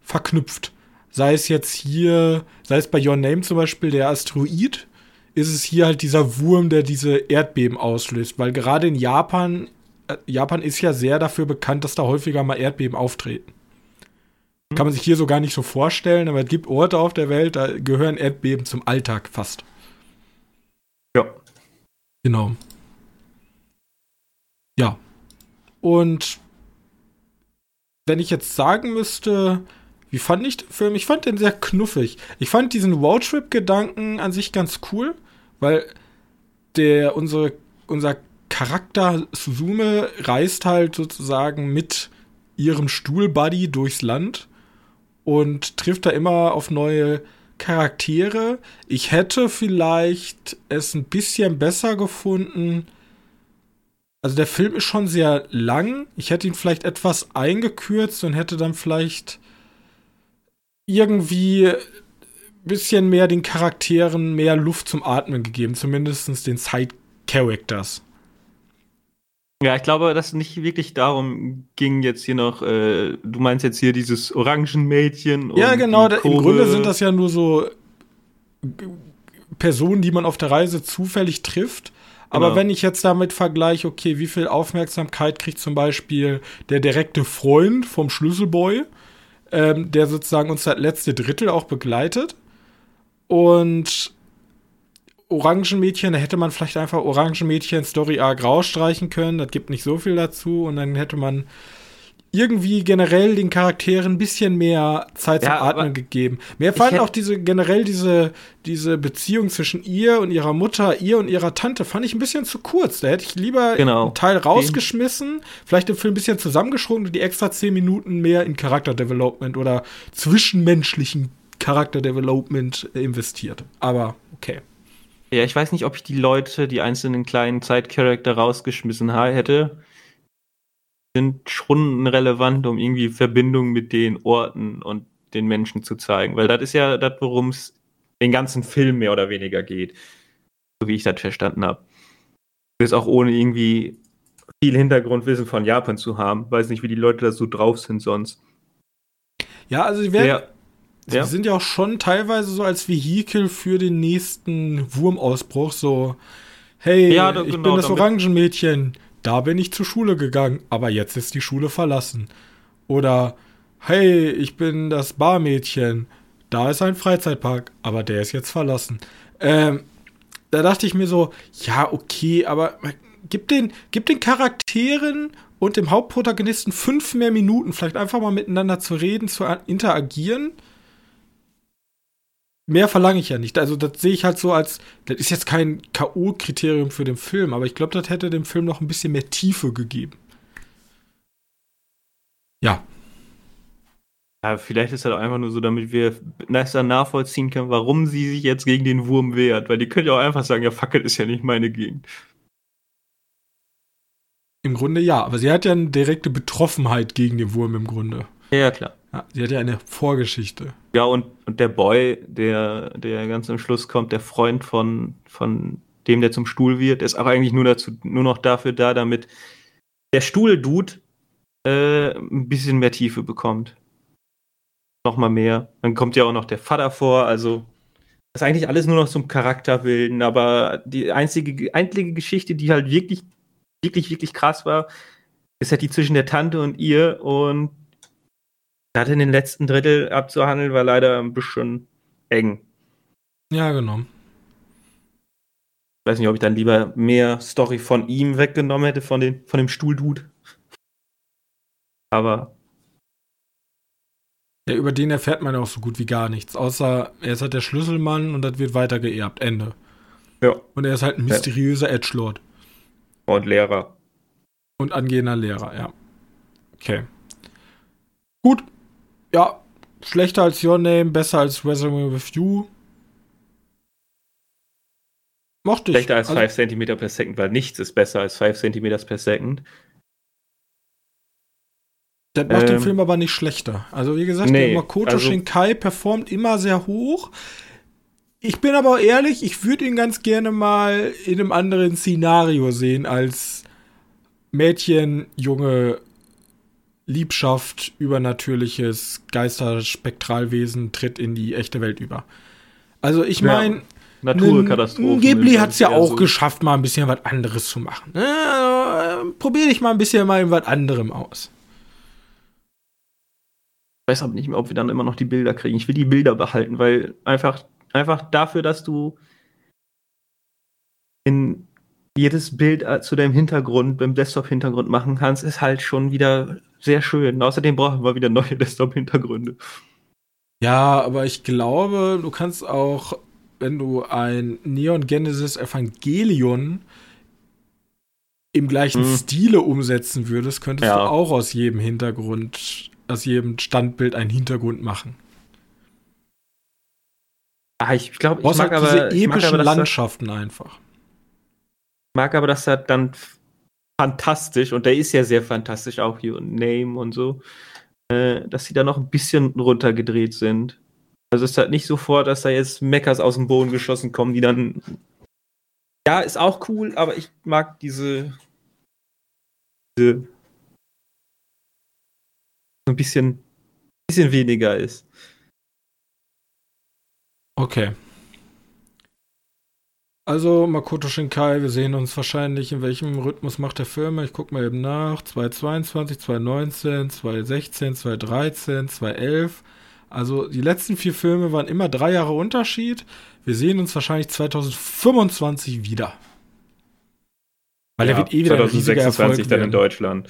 verknüpft. Sei es jetzt hier, sei es bei Your Name zum Beispiel der Asteroid, ist es hier halt dieser Wurm, der diese Erdbeben auslöst. Weil gerade in Japan, äh, Japan ist ja sehr dafür bekannt, dass da häufiger mal Erdbeben auftreten. Kann man sich hier so gar nicht so vorstellen, aber es gibt Orte auf der Welt, da gehören Erdbeben zum Alltag fast. Ja. Genau. Ja, und wenn ich jetzt sagen müsste, wie fand ich den Film? Ich fand den sehr knuffig. Ich fand diesen Roadtrip-Gedanken an sich ganz cool, weil der unsere, unser Charakter Suzume reist halt sozusagen mit ihrem Stuhlbuddy durchs Land und trifft da immer auf neue Charaktere. Ich hätte vielleicht es ein bisschen besser gefunden, also der Film ist schon sehr lang. Ich hätte ihn vielleicht etwas eingekürzt und hätte dann vielleicht irgendwie ein bisschen mehr den Charakteren mehr Luft zum Atmen gegeben, zumindest den Side-Characters. Ja, ich glaube, dass es nicht wirklich darum ging, jetzt hier noch, äh, du meinst jetzt hier dieses Orangenmädchen. Ja, genau, da, im Grunde sind das ja nur so Personen, die man auf der Reise zufällig trifft. Aber genau. wenn ich jetzt damit vergleiche, okay, wie viel Aufmerksamkeit kriegt zum Beispiel der direkte Freund vom Schlüsselboy, ähm, der sozusagen uns das letzte Drittel auch begleitet. Und Orangenmädchen, da hätte man vielleicht einfach Orangenmädchen Story Arc rausstreichen können. Das gibt nicht so viel dazu. Und dann hätte man irgendwie generell den Charakteren ein bisschen mehr Zeit zum ja, Atmen gegeben. Mir fand auch diese generell diese diese Beziehung zwischen ihr und ihrer Mutter, ihr und ihrer Tante fand ich ein bisschen zu kurz. Da hätte ich lieber genau. einen Teil rausgeschmissen, vielleicht den Film ein bisschen zusammengeschrungen und die extra zehn Minuten mehr in Charakterdevelopment oder zwischenmenschlichen Charakterdevelopment investiert. Aber okay. Ja, ich weiß nicht, ob ich die Leute, die einzelnen kleinen Zeitcharakter rausgeschmissen hätte sind schon relevant, um irgendwie Verbindungen mit den Orten und den Menschen zu zeigen. Weil das ist ja das, worum es den ganzen Film mehr oder weniger geht. So wie ich das verstanden habe. Ist auch ohne irgendwie viel Hintergrundwissen von Japan zu haben. Weiß nicht, wie die Leute da so drauf sind sonst. Ja, also sie werden. Ja. Sie ja. sind ja auch schon teilweise so als Vehikel für den nächsten Wurmausbruch. So, hey, ja, da, ich genau, bin das Orangenmädchen da bin ich zur Schule gegangen, aber jetzt ist die Schule verlassen. Oder, hey, ich bin das Barmädchen, da ist ein Freizeitpark, aber der ist jetzt verlassen. Ähm, da dachte ich mir so, ja, okay, aber gib den, gib den Charakteren und dem Hauptprotagonisten fünf mehr Minuten, vielleicht einfach mal miteinander zu reden, zu interagieren mehr verlange ich ja nicht. Also das sehe ich halt so als, das ist jetzt kein K.O.-Kriterium für den Film, aber ich glaube, das hätte dem Film noch ein bisschen mehr Tiefe gegeben. Ja. Ja, vielleicht ist das auch einfach nur so, damit wir besser nachvollziehen können, warum sie sich jetzt gegen den Wurm wehrt. Weil die können ja auch einfach sagen, ja, fuck it, ist ja nicht meine Gegend. Im Grunde ja, aber sie hat ja eine direkte Betroffenheit gegen den Wurm im Grunde. Ja, klar. Ja, sie hat ja eine Vorgeschichte. Ja, und, und der Boy, der, der ganz am Schluss kommt, der Freund von, von dem, der zum Stuhl wird, ist auch eigentlich nur, dazu, nur noch dafür da, damit der Stuhl-Dude äh, ein bisschen mehr Tiefe bekommt. Nochmal mehr. Dann kommt ja auch noch der Vater vor, also das ist eigentlich alles nur noch zum Charakterbilden, aber die einzige, einzige Geschichte, die halt wirklich, wirklich, wirklich krass war, ist halt die zwischen der Tante und ihr und gerade in den letzten Drittel abzuhandeln, war leider ein bisschen eng. Ja, genau. Ich weiß nicht, ob ich dann lieber mehr Story von ihm weggenommen hätte, von, den, von dem Stuhldude. Aber. Ja, über den erfährt man auch so gut wie gar nichts. Außer er ist halt der Schlüsselmann und das wird weiter geerbt. Ende. Ja. Und er ist halt ein mysteriöser ja. Edgelord. Und Lehrer. Und angehender Lehrer, ja. Okay. Gut. Ja, schlechter als Your Name, besser als Wrestling with You. Mochte ich. Schlechter als also, 5 cm per Second, weil nichts ist besser als 5 cm per Second. Das macht ähm, den Film aber nicht schlechter. Also wie gesagt, nee, der Makoto also, Shinkai performt immer sehr hoch. Ich bin aber ehrlich, ich würde ihn ganz gerne mal in einem anderen Szenario sehen als Mädchen, Junge, Liebschaft, übernatürliches Geisterspektralwesen tritt in die echte Welt über. Also ich meine, ja, Naturkatastrophen. Ghibli hat es ja auch so. geschafft, mal ein bisschen was anderes zu machen. Äh, probier dich mal ein bisschen mal in was anderem aus weiß aber nicht mehr, ob wir dann immer noch die Bilder kriegen. Ich will die Bilder behalten, weil einfach, einfach dafür, dass du in jedes Bild äh, zu deinem Hintergrund, beim Desktop-Hintergrund machen kannst, ist halt schon wieder sehr schön. Außerdem brauchen wir wieder neue Desktop-Hintergründe. Ja, aber ich glaube, du kannst auch, wenn du ein Neon Genesis Evangelion im gleichen hm. Stile umsetzen würdest, könntest ja. du auch aus jedem Hintergrund aus jedem Standbild einen Hintergrund machen. Ah, ich glaube, ich mag aber diese epischen aber, Landschaften einfach. Ich mag aber, dass er dann fantastisch und der ist ja sehr fantastisch auch hier und Name und so, äh, dass sie da noch ein bisschen runtergedreht sind. Also es ist halt nicht sofort, dass da jetzt Meckers aus dem Boden geschossen kommen, die dann ja, ist auch cool, aber ich mag diese, diese ein bisschen, bisschen weniger ist. Okay. Also, Makoto Shinkai, wir sehen uns wahrscheinlich, in welchem Rhythmus macht der Film. Ich gucke mal eben nach. 2022, 2019, 2016, 2013, 2011. Also, die letzten vier Filme waren immer drei Jahre Unterschied. Wir sehen uns wahrscheinlich 2025 wieder. Weil ja, er wird eh wieder 2026 dann in Deutschland.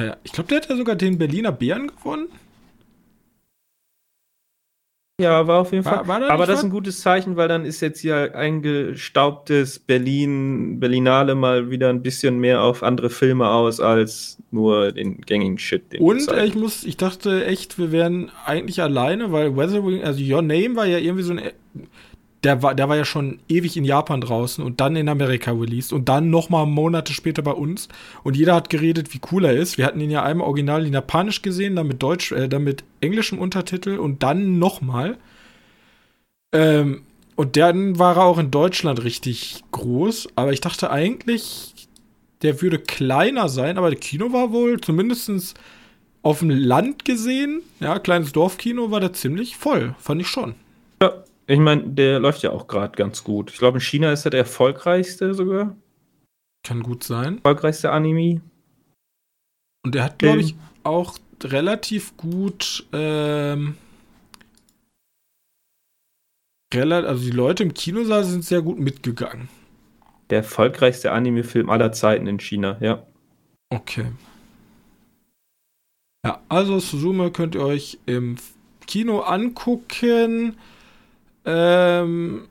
Ja, ich glaube, der hat ja sogar den Berliner Bären gewonnen. Ja, war auf jeden Fall. War, war Aber das ist ein gutes Zeichen, weil dann ist jetzt hier eingestaubtes Berlin, Berlinale mal wieder ein bisschen mehr auf andere Filme aus als nur den gängigen Shit. Den Und äh, ich muss, ich dachte echt, wir wären eigentlich alleine, weil Weathering, also Your Name war ja irgendwie so ein der war, der war ja schon ewig in Japan draußen und dann in Amerika released und dann nochmal Monate später bei uns. Und jeder hat geredet, wie cool er ist. Wir hatten ihn ja einmal original in Japanisch gesehen, dann mit Deutsch, äh, dann mit englischem Untertitel und dann nochmal. Ähm, und dann war er auch in Deutschland richtig groß. Aber ich dachte eigentlich, der würde kleiner sein, aber das Kino war wohl zumindest auf dem Land gesehen, ja, kleines Dorfkino, war der ziemlich voll, fand ich schon. Ich meine, der läuft ja auch gerade ganz gut. Ich glaube, in China ist er der erfolgreichste sogar. Kann gut sein. Erfolgreichste Anime. Und der hat, glaube ich, auch relativ gut. Ähm, also die Leute im Kinosaal sind sehr gut mitgegangen. Der erfolgreichste Anime-Film aller Zeiten in China, ja. Okay. Ja, also Suzume könnt ihr euch im Kino angucken. Ähm,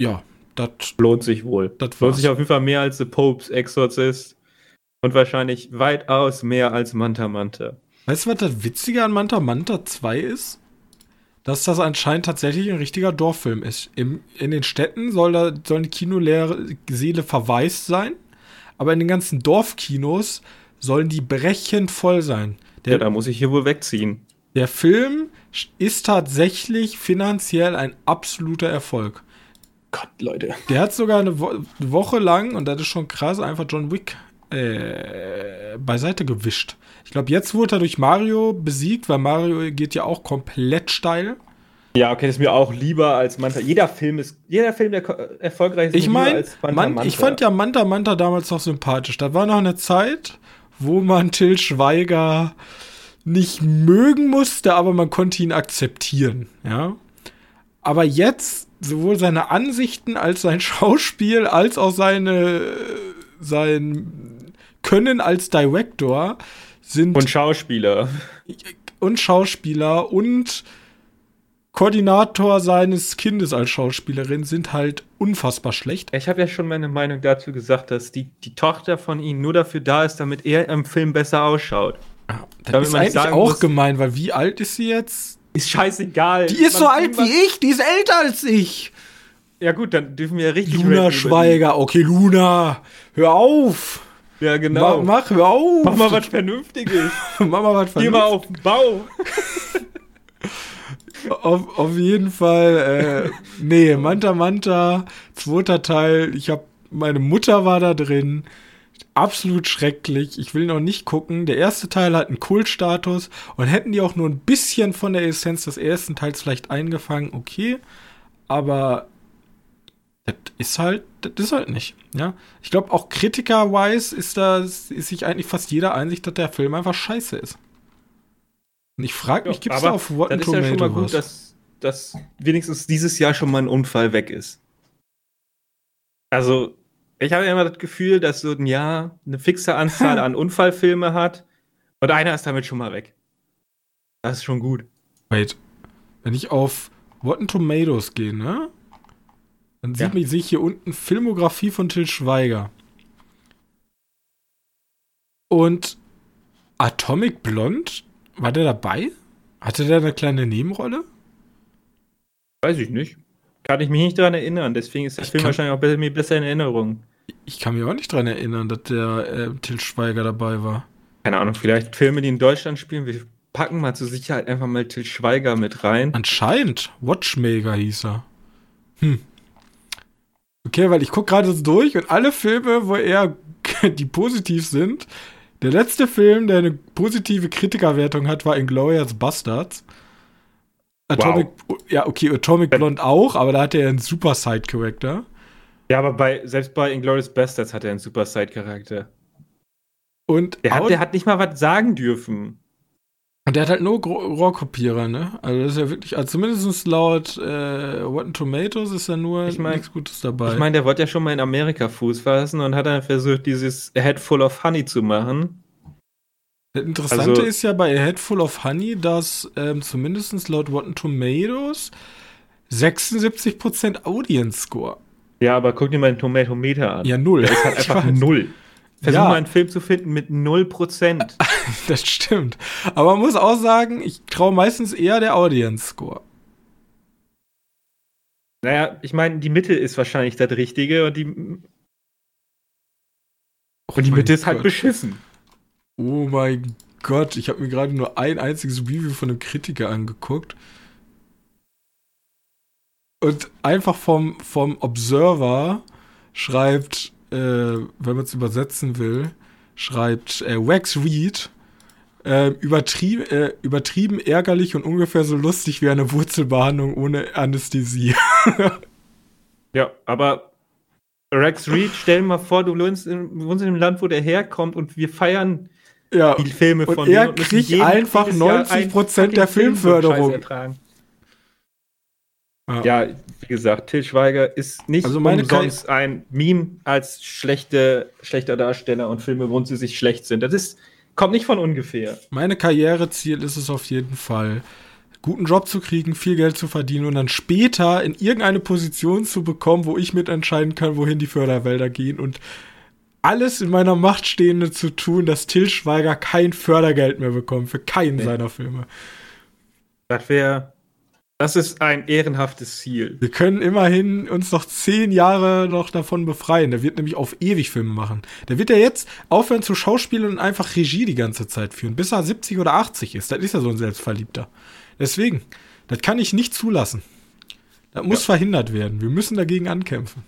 ja, das lohnt sich wohl. Das lohnt sich auf jeden Fall mehr als The Pope's Exorcist und wahrscheinlich weitaus mehr als Manta Manta. Weißt du, was das Witzige an Manta Manta 2 ist? Dass das anscheinend tatsächlich ein richtiger Dorffilm ist. Im, in den Städten soll da, sollen die kinoleere Seele verwaist sein, aber in den ganzen Dorfkinos sollen die brechend voll sein. Der, ja, da muss ich hier wohl wegziehen. Der Film ist tatsächlich finanziell ein absoluter Erfolg. Gott, Leute. Der hat sogar eine, Wo eine Woche lang, und das ist schon krass, einfach John Wick äh, beiseite gewischt. Ich glaube, jetzt wurde er durch Mario besiegt, weil Mario geht ja auch komplett steil. Ja, okay, das ist mir auch lieber als Manta. Jeder Film ist, jeder Film, der erfolgreich ist, ich mein, als Manta, Man, Manta. Ich fand ja Manta Manta damals noch sympathisch. Da war noch eine Zeit, wo man Till Schweiger nicht mögen musste, aber man konnte ihn akzeptieren, ja. Aber jetzt sowohl seine Ansichten als sein Schauspiel als auch seine sein Können als Director sind und Schauspieler und Schauspieler und Koordinator seines Kindes als Schauspielerin sind halt unfassbar schlecht. Ich habe ja schon meine Meinung dazu gesagt, dass die, die Tochter von ihm nur dafür da ist, damit er im Film besser ausschaut. Ja, das damit ist eigentlich auch muss, gemein, weil wie alt ist sie jetzt? Ist scheißegal. Die ist man so alt wie ich, die ist älter als ich. Ja gut, dann dürfen wir richtig Luna Schweiger, okay, Luna, hör auf. Ja, genau. Mach, mach hör auf. Mach mal was Vernünftiges. mach mal was Vernünftiges. Geh mal auf den Bau. auf, auf jeden Fall, äh, nee, Manta Manta, zweiter Teil. Ich hab, meine Mutter war da drin. Absolut schrecklich. Ich will noch nicht gucken. Der erste Teil hat einen Kultstatus und hätten die auch nur ein bisschen von der Essenz des ersten Teils vielleicht eingefangen, okay. Aber das ist halt, das ist halt nicht. Ja, ich glaube auch Kritiker-wise ist da ist sich eigentlich fast jeder einig, dass der Film einfach scheiße ist. Und ich frage mich, gibt es da auf Rotten Tomato ist ja schon mal gut, dass, dass wenigstens dieses Jahr schon mal ein Unfall weg ist. Also, ich habe immer das Gefühl, dass so ein Jahr eine fixe Anzahl an Unfallfilme hat und einer ist damit schon mal weg. Das ist schon gut. Wait, wenn ich auf Rotten Tomatoes gehe, ne? Dann sieht ja. man sich hier unten Filmografie von Till Schweiger. Und Atomic Blonde, war der dabei? Hatte der eine kleine Nebenrolle? Weiß ich nicht. Kann ich mich nicht daran erinnern, deswegen ist der ich Film wahrscheinlich auch mir besser in Erinnerung. Ich kann mich auch nicht daran erinnern, dass der äh, Till Schweiger dabei war. Keine Ahnung, vielleicht Filme, die in Deutschland spielen. Wir packen mal zur Sicherheit einfach mal Till Schweiger mit rein. Anscheinend. Watchmaker hieß er. Hm. Okay, weil ich gucke gerade so durch und alle Filme, wo er, die positiv sind, der letzte Film, der eine positive Kritikerwertung hat, war Inglourious Bastards. Atomic, wow. ja, okay, Atomic Blonde auch, aber da hat er einen super Side-Character. Ja, aber bei, selbst bei Inglourious Bastards hat er einen super Side-Charakter. Und der hat, der hat nicht mal was sagen dürfen. Und der hat halt nur Rohrkopierer, ne? Also das ist ja wirklich, also zumindest laut äh, Rotten Tomatoes ist da nur ich mein, nichts Gutes dabei. Ich meine, der wollte ja schon mal in Amerika Fuß fassen und hat dann versucht, dieses Head Full of Honey zu machen. Das Interessante also, ist ja bei A Head Full of Honey, dass ähm, zumindest laut Rotten Tomatoes 76% Audience Score. Ja, aber guck dir mal den Tomatometer an. Ja, null. Der ist halt einfach null. Versuch ja. mal einen Film zu finden mit 0%. das stimmt. Aber man muss auch sagen, ich traue meistens eher der Audience-Score. Naja, ich meine, die Mitte ist wahrscheinlich das Richtige und die. Oh und die Mitte ist halt beschissen. Oh mein Gott, ich habe mir gerade nur ein einziges Review von einem Kritiker angeguckt. Und einfach vom, vom Observer schreibt äh, wenn man es übersetzen will, schreibt äh, Wax Reed, äh, übertrieben, äh, übertrieben ärgerlich und ungefähr so lustig wie eine Wurzelbehandlung ohne Anästhesie. ja, aber Rex Reed, stell dir mal vor, du wohnst in, wohnst in einem Land, wo der herkommt und wir feiern ja, die Filme von und er und kriegt einfach 90% der Filmförderung. Ja. ja. wie gesagt, Till Schweiger ist nicht also umsonst ein Meme als schlechte, schlechter Darsteller und Filme, wo sie sich schlecht sind. Das ist, kommt nicht von ungefähr. Meine Karriereziel ist es auf jeden Fall, guten Job zu kriegen, viel Geld zu verdienen und dann später in irgendeine Position zu bekommen, wo ich mitentscheiden kann, wohin die Förderwälder gehen und alles in meiner Macht Stehende zu tun, dass Till Schweiger kein Fördergeld mehr bekommt für keinen Nee. seiner Filme. Das wäre. Das ist ein ehrenhaftes Ziel. Wir können immerhin uns noch zehn Jahre noch davon befreien. Der wird nämlich auf ewig Filme machen. Der wird ja jetzt aufhören zu schauspielen und einfach Regie die ganze Zeit führen, bis er 70 oder 80 ist. Das ist ja so ein Selbstverliebter. Deswegen, das kann ich nicht zulassen. Das muss verhindert werden. Wir müssen dagegen ankämpfen.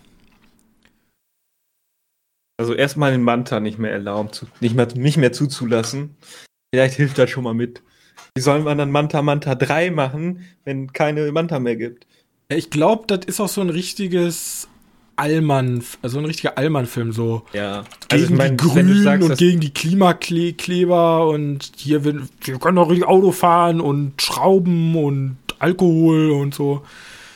Also erstmal den Manta nicht mehr erlauben, nicht, mehr, nicht mehr zuzulassen. Vielleicht hilft das schon mal mit. Wie sollen wir dann Manta Manta 3 machen, wenn keine Manta mehr gibt? Ich glaube, das ist auch so ein richtiges Allmann, also ein richtiger Allmann-Film, so Ja. gegen Also ich meine, die Grünen sagst, und gegen die Klimakleber und hier, wir, wir können doch richtig Auto fahren und Schrauben und Alkohol und so.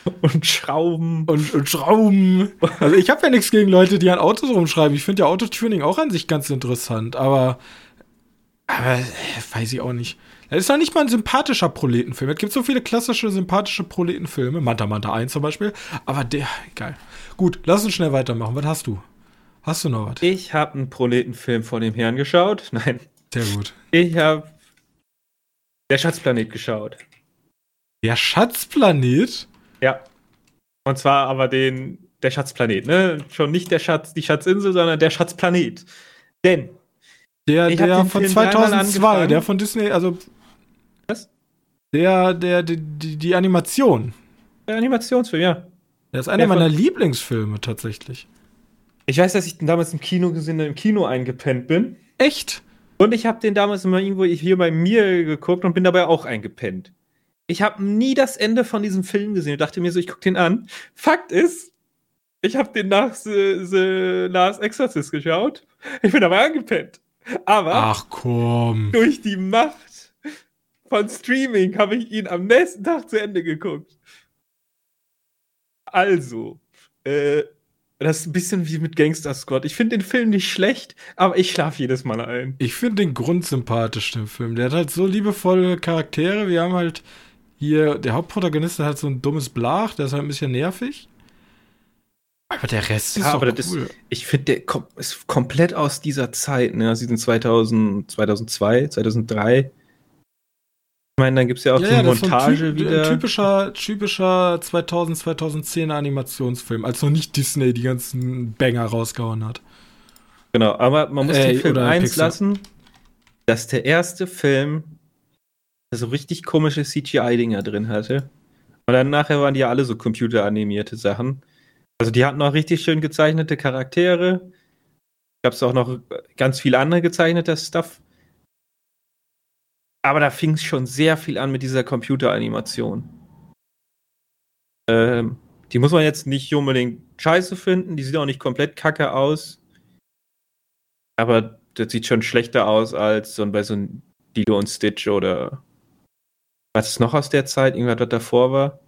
und Schrauben. Und, und Schrauben. Also ich habe ja nichts gegen Leute, die an Autos rumschreiben. Ich finde ja Autotuning auch an sich ganz interessant, aber, aber weiß ich auch nicht. Das ist doch nicht mal ein sympathischer Proletenfilm. Es gibt so viele klassische sympathische Proletenfilme. Manta Manta 1 zum Beispiel. Aber der, geil. Gut, lass uns schnell weitermachen. Was hast du? Hast du noch was? Ich habe einen Proletenfilm vor dem Herrn geschaut. Nein, Sehr gut. ich habe Der Schatzplanet geschaut. Der Schatzplanet? Ja. Und zwar aber den Der Schatzplanet, ne? Schon nicht der Schatz, die Schatzinsel, sondern der Schatzplanet. Denn Der, der von Film dreimal 2002, angefangen. der von Disney, also. Der, der, die, die, die Animation. der Animationsfilm, ja. Der ist einer Der von- meiner Lieblingsfilme tatsächlich. Ich weiß, dass ich den damals im Kino gesehen, im Kino eingepennt bin. Echt? Und ich habe den damals immer irgendwo hier bei mir geguckt und bin dabei auch eingepennt. Ich habe nie das Ende von diesem Film gesehen und dachte mir so, ich gucke den an. Fakt ist, ich habe den nach The, The Last Exorcist geschaut. Ich bin dabei angepennt. Aber Ach komm. durch die Macht von Streaming habe ich ihn am nächsten Tag zu Ende geguckt. Also, äh, das ist ein bisschen wie mit Gangster Squad. Ich finde den Film nicht schlecht, aber ich schlafe jedes Mal ein. Ich finde den grundsympathisch, den Film. Der hat halt so liebevolle Charaktere. Wir haben halt hier, der Hauptprotagonist hat so ein dummes Blach, der ist halt ein bisschen nervig. Aber der Rest ist Ja, doch aber das cool. ist, ich finde, der kom ist komplett aus dieser Zeit, ne? Aus diesen 2000, 2002, 2003. Ich meine, dann gibt es ja auch so eine das ist so Montage typ- wieder. Typischer, typischer 2000, 2010 Animationsfilm, als noch nicht Disney die ganzen Banger rausgehauen hat. Genau, aber man muss Ey, den Film eins Pixar. lassen, dass der erste Film so richtig komische CGI-Dinger drin hatte. Und dann nachher waren die ja alle so computeranimierte Sachen. Also die hatten auch richtig schön gezeichnete Charaktere. Gab es auch noch ganz viel andere gezeichnete Stuff. Aber da fing es schon sehr viel an mit dieser Computeranimation. Ähm, die muss man jetzt nicht unbedingt scheiße finden. Die sieht auch nicht komplett kacke aus. Aber das sieht schon schlechter aus als so bei so einem Dido und Stitch oder was ist noch aus der Zeit? Irgendwas, was davor war?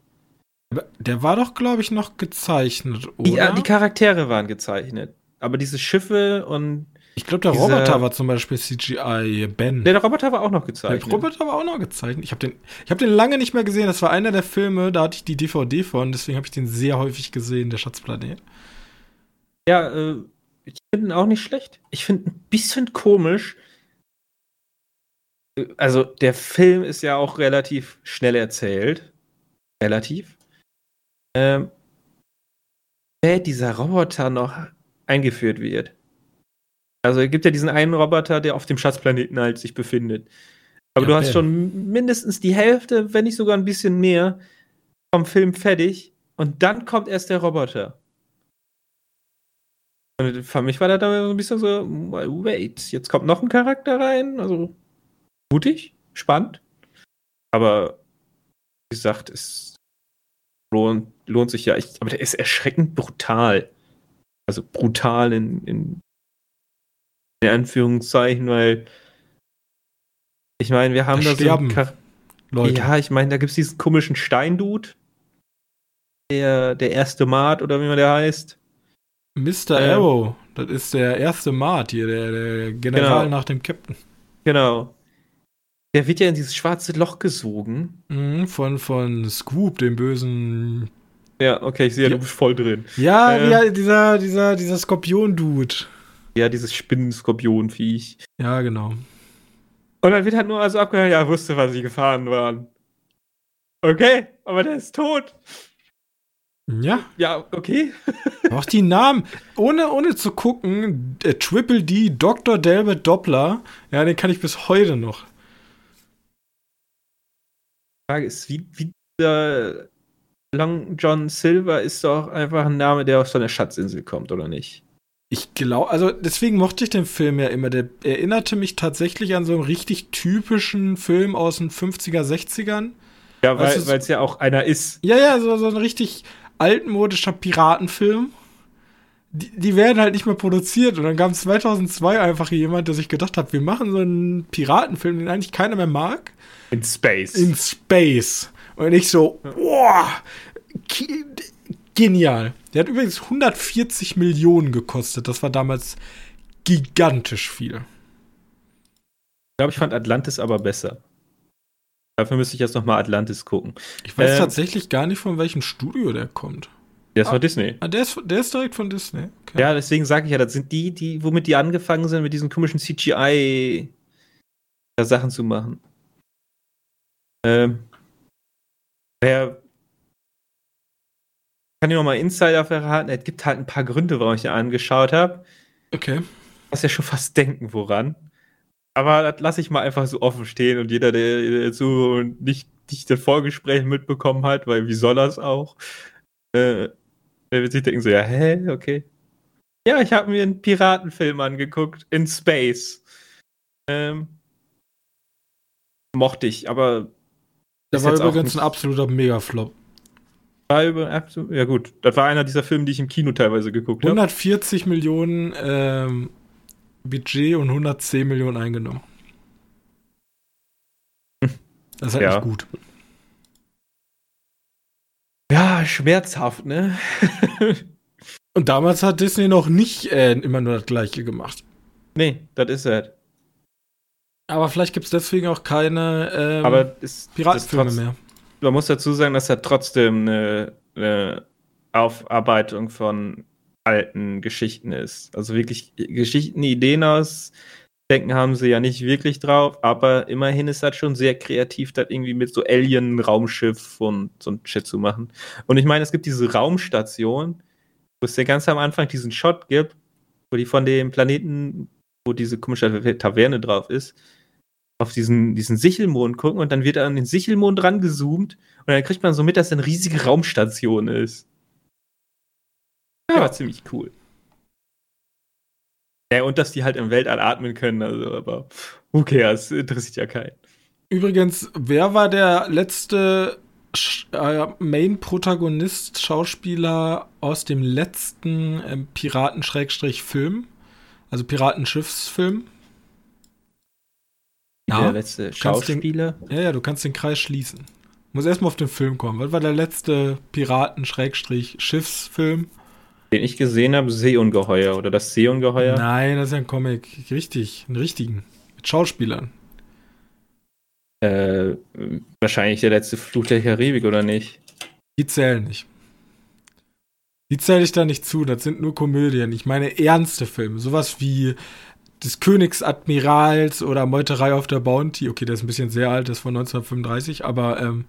Der war doch, glaube ich, noch gezeichnet, oder? Ja, die Charaktere waren gezeichnet. Aber diese Schiffe und. Ich glaube, der diese- Roboter war zum Beispiel CGI, Ben. Der Roboter war auch noch Der gezeichnet. Roboter war auch noch gezeichnet. Ich habe den, ich hab den lange nicht mehr gesehen. Das war einer der Filme, da hatte ich die DVD von, deswegen habe ich den sehr häufig gesehen, der Schatzplanet. Ja, äh, ich finde ihn auch nicht schlecht. Ich finde ein bisschen komisch. Äh, Also, der Film ist ja auch relativ schnell erzählt. Relativ. Ähm, dieser Roboter noch eingeführt wird. Also, es gibt ja diesen einen Roboter, der auf dem Schatzplaneten halt sich befindet. Aber Ja, du hast schon mindestens die Hälfte, wenn nicht sogar ein bisschen mehr, vom Film fertig. Und dann kommt erst der Roboter. Und für mich war das dann so ein bisschen so, wait, jetzt kommt noch ein Charakter rein. Also mutig, spannend. Aber wie gesagt, es lohnt, lohnt sich ja. Ich, aber der ist erschreckend brutal. Also brutal in, in, in Anführungszeichen, weil ich meine, wir haben Da da, so sterben einen Char Leute. ja, ich meine, da gibt es diesen komischen Steindude. Der, der erste Mart oder wie man der heißt. Mr. Ähm. Arrow, das ist der erste Mart hier, der, der General Genau. nach dem Captain. Genau. Der wird ja in dieses schwarze Loch gesogen. Mhm, von, von Scoop, dem bösen. Ja, okay, ich sehe, Ja. du bist voll drin. Ja, Ähm. ja dieser, dieser, dieser Skorpion-Dude. Ja, dieses Spinnenskorpionviech. Ja, genau. Und dann wird halt nur also abgehört, ja, wusste, was sie gefahren waren. Okay, aber der ist tot. Ja. Ja, okay. Auch die Namen, ohne, ohne zu gucken, äh, Triple D, Dr. Delbert Doppler, ja, den kann ich bis heute noch. Die Frage ist, wie, wie der Long John Silver ist doch einfach ein Name, der aus so einer Schatzinsel kommt, oder nicht? Ich glaube, also deswegen mochte ich den Film ja immer. Der erinnerte mich tatsächlich an so einen richtig typischen Film aus den 50er, 60ern. Ja, weil es ja auch einer ist. Ja, ja, so, so ein richtig altmodischer Piratenfilm. Die, die werden halt nicht mehr produziert. Und dann gab es 2002 einfach jemand, der sich gedacht hat, wir machen so einen Piratenfilm, den eigentlich keiner mehr mag. In Space. In Space. Und ich so, boah, genial. Der hat übrigens 140 Millionen gekostet. Das war damals gigantisch viel. Ich glaube, ich fand Atlantis aber besser. Dafür müsste ich jetzt nochmal Atlantis gucken. Ich weiß äh, tatsächlich gar nicht, von welchem Studio der kommt. Der ist ah, von Disney. Ah, der ist, der ist direkt von Disney. Okay. Ja, deswegen sage ich ja, das sind die, die, womit die angefangen sind, mit diesen komischen CGI Sachen zu machen. Ähm, wer kann ich noch mal Insider verraten? Es gibt halt ein paar Gründe, warum ich ihn angeschaut habe. Okay. Was ja schon fast denken, woran. Aber das lasse ich mal einfach so offen stehen und jeder, der, der so nicht, nicht das Vorgespräch mitbekommen hat, weil wie soll er es auch? Äh, der wird sich denken so, ja, hä, okay. Ja, ich habe mir einen Piratenfilm angeguckt in Space. Ähm, mochte ich, aber der war übrigens ein absoluter Megaflop. War über, ja gut, das war einer dieser Filme, die ich im Kino teilweise geguckt habe. 140 hab. Millionen ähm, Budget und 110 Millionen eingenommen. Das ist halt ja. nicht gut. Ja, schmerzhaft, ne? und damals hat Disney noch nicht äh, immer nur das Gleiche gemacht. Nee, das ist es. Aber vielleicht gibt es deswegen auch keine ähm, Aber ist, Piratenfilme mehr. Man muss dazu sagen, dass er trotzdem eine, eine Aufarbeitung von alten Geschichten ist. Also wirklich Geschichten, Ideen aus Denken haben sie ja nicht wirklich drauf, aber immerhin ist das schon sehr kreativ, das irgendwie mit so Alien-Raumschiff und so ein Shit zu machen. Und ich meine, es gibt diese Raumstation, wo es ja ganz am Anfang diesen Shot gibt, wo die von dem Planeten, wo diese komische Taverne drauf ist, auf diesen, diesen Sichelmond gucken und dann wird an den Sichelmond rangezoomt und dann kriegt man so mit, dass es eine riesige Raumstation ist. Ja, war ziemlich cool. Ja, und dass die halt im Weltall atmen können, also, aber who cares, interessiert ja keinen. Übrigens, wer war der letzte äh, Main-Protagonist, Schauspieler aus dem letzten äh, Piraten-Film? Also Piratenschiffsfilm? Ja, der letzte Schauspieler? Den, ja, ja, du kannst den Kreis schließen. Muss erstmal auf den Film kommen. Was war der letzte Piraten-Schiffsfilm? Den ich gesehen habe, Seeungeheuer oder das Seeungeheuer? Nein, das ist ja ein Comic. Richtig, einen richtigen. Mit Schauspielern. Äh, wahrscheinlich der letzte Fluch der Karibik, oder nicht? Die zählen nicht. Die zähle ich da nicht zu, das sind nur Komödien. Ich meine ernste Filme. Sowas wie des Königsadmirals oder Meuterei auf der Bounty. Okay, der ist ein bisschen sehr alt, das ist von 1935, aber ähm,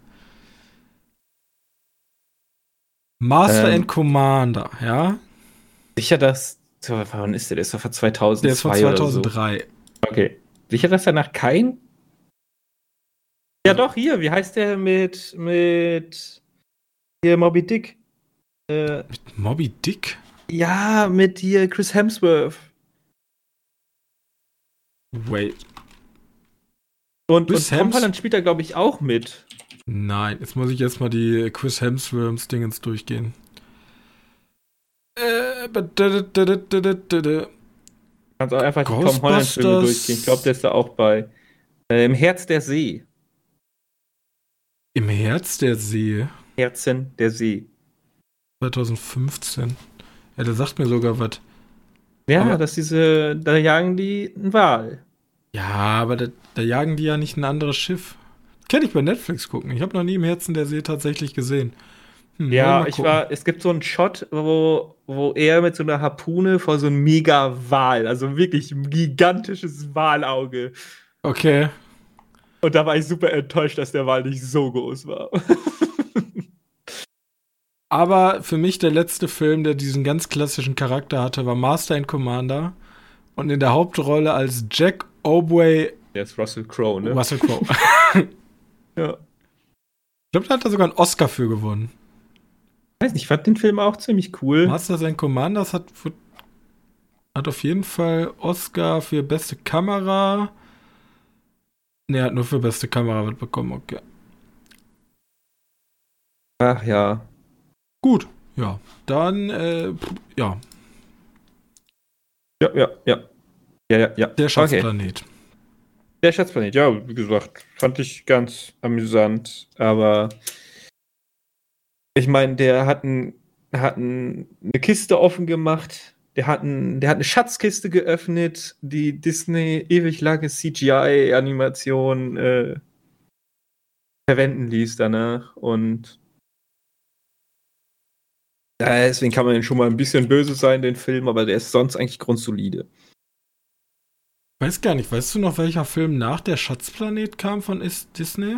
Master ähm, and Commander, ja? Sicher, dass. Wann ist der? Der ist doch von 2002 Der ist von 2003. So. Okay. Sicher, dass danach kein. Ja, doch, hier. Wie heißt der mit. mit. Hier, Moby Dick? Äh, mit Moby Dick? Ja, mit hier Chris Hemsworth. Wait. Und, Chris und Tom Holland spielt da, glaube ich, auch mit. Nein, jetzt muss ich erstmal die Chris Hemsworths Dingens durchgehen. Äh, Kannst auch einfach die Tom Holland Filme durchgehen. Ich glaube, der ist da auch bei. Äh, Im Herz der See. Im Herz der See? Herzen der See. 2015. Ja, der sagt mir sogar was. Ja, aber dass diese, da jagen die einen Wal. Ja, aber da, da jagen die ja nicht ein anderes Schiff. Kann ich bei Netflix gucken. Ich habe noch nie im Herzen der See tatsächlich gesehen. Hm, Ja, ich war, es gibt so einen Shot, wo, wo er mit so einer Harpune vor so einem Mega-Wal, also wirklich ein gigantisches Walauge. Okay. Und da war ich super enttäuscht, dass der Wal nicht so groß war. Aber für mich der letzte Film, der diesen ganz klassischen Charakter hatte, war Master and Commander. Und in der Hauptrolle als Jack Obway Der ist Russell Crowe, ne? Russell Crowe. Ja. Ich glaube, da hat er sogar einen Oscar für gewonnen. Weiß nicht, ich fand den Film auch ziemlich cool. Masters and Commanders hat, hat auf jeden Fall Oscar für beste Kamera. Ne, hat nur für beste Kamera wird bekommen, okay. Ach ja. Gut, ja. Dann, äh, ja, Ja, ja, ja. Ja, ja, ja. der Okay. Schatzplanet. Der Schatzplanet, ja, wie gesagt, fand ich ganz amüsant, aber ich meine, der hat, ein, hat ein, eine Kiste offen gemacht, der hat, ein, der hat eine Schatzkiste geöffnet, die Disney ewig lange CGI-Animation äh, verwenden ließ danach und deswegen kann man schon mal ein bisschen böse sein, den Film, aber der ist sonst eigentlich grundsolide. Weiß gar nicht, weißt du noch, welcher Film nach der Schatzplanet kam von Is Disney?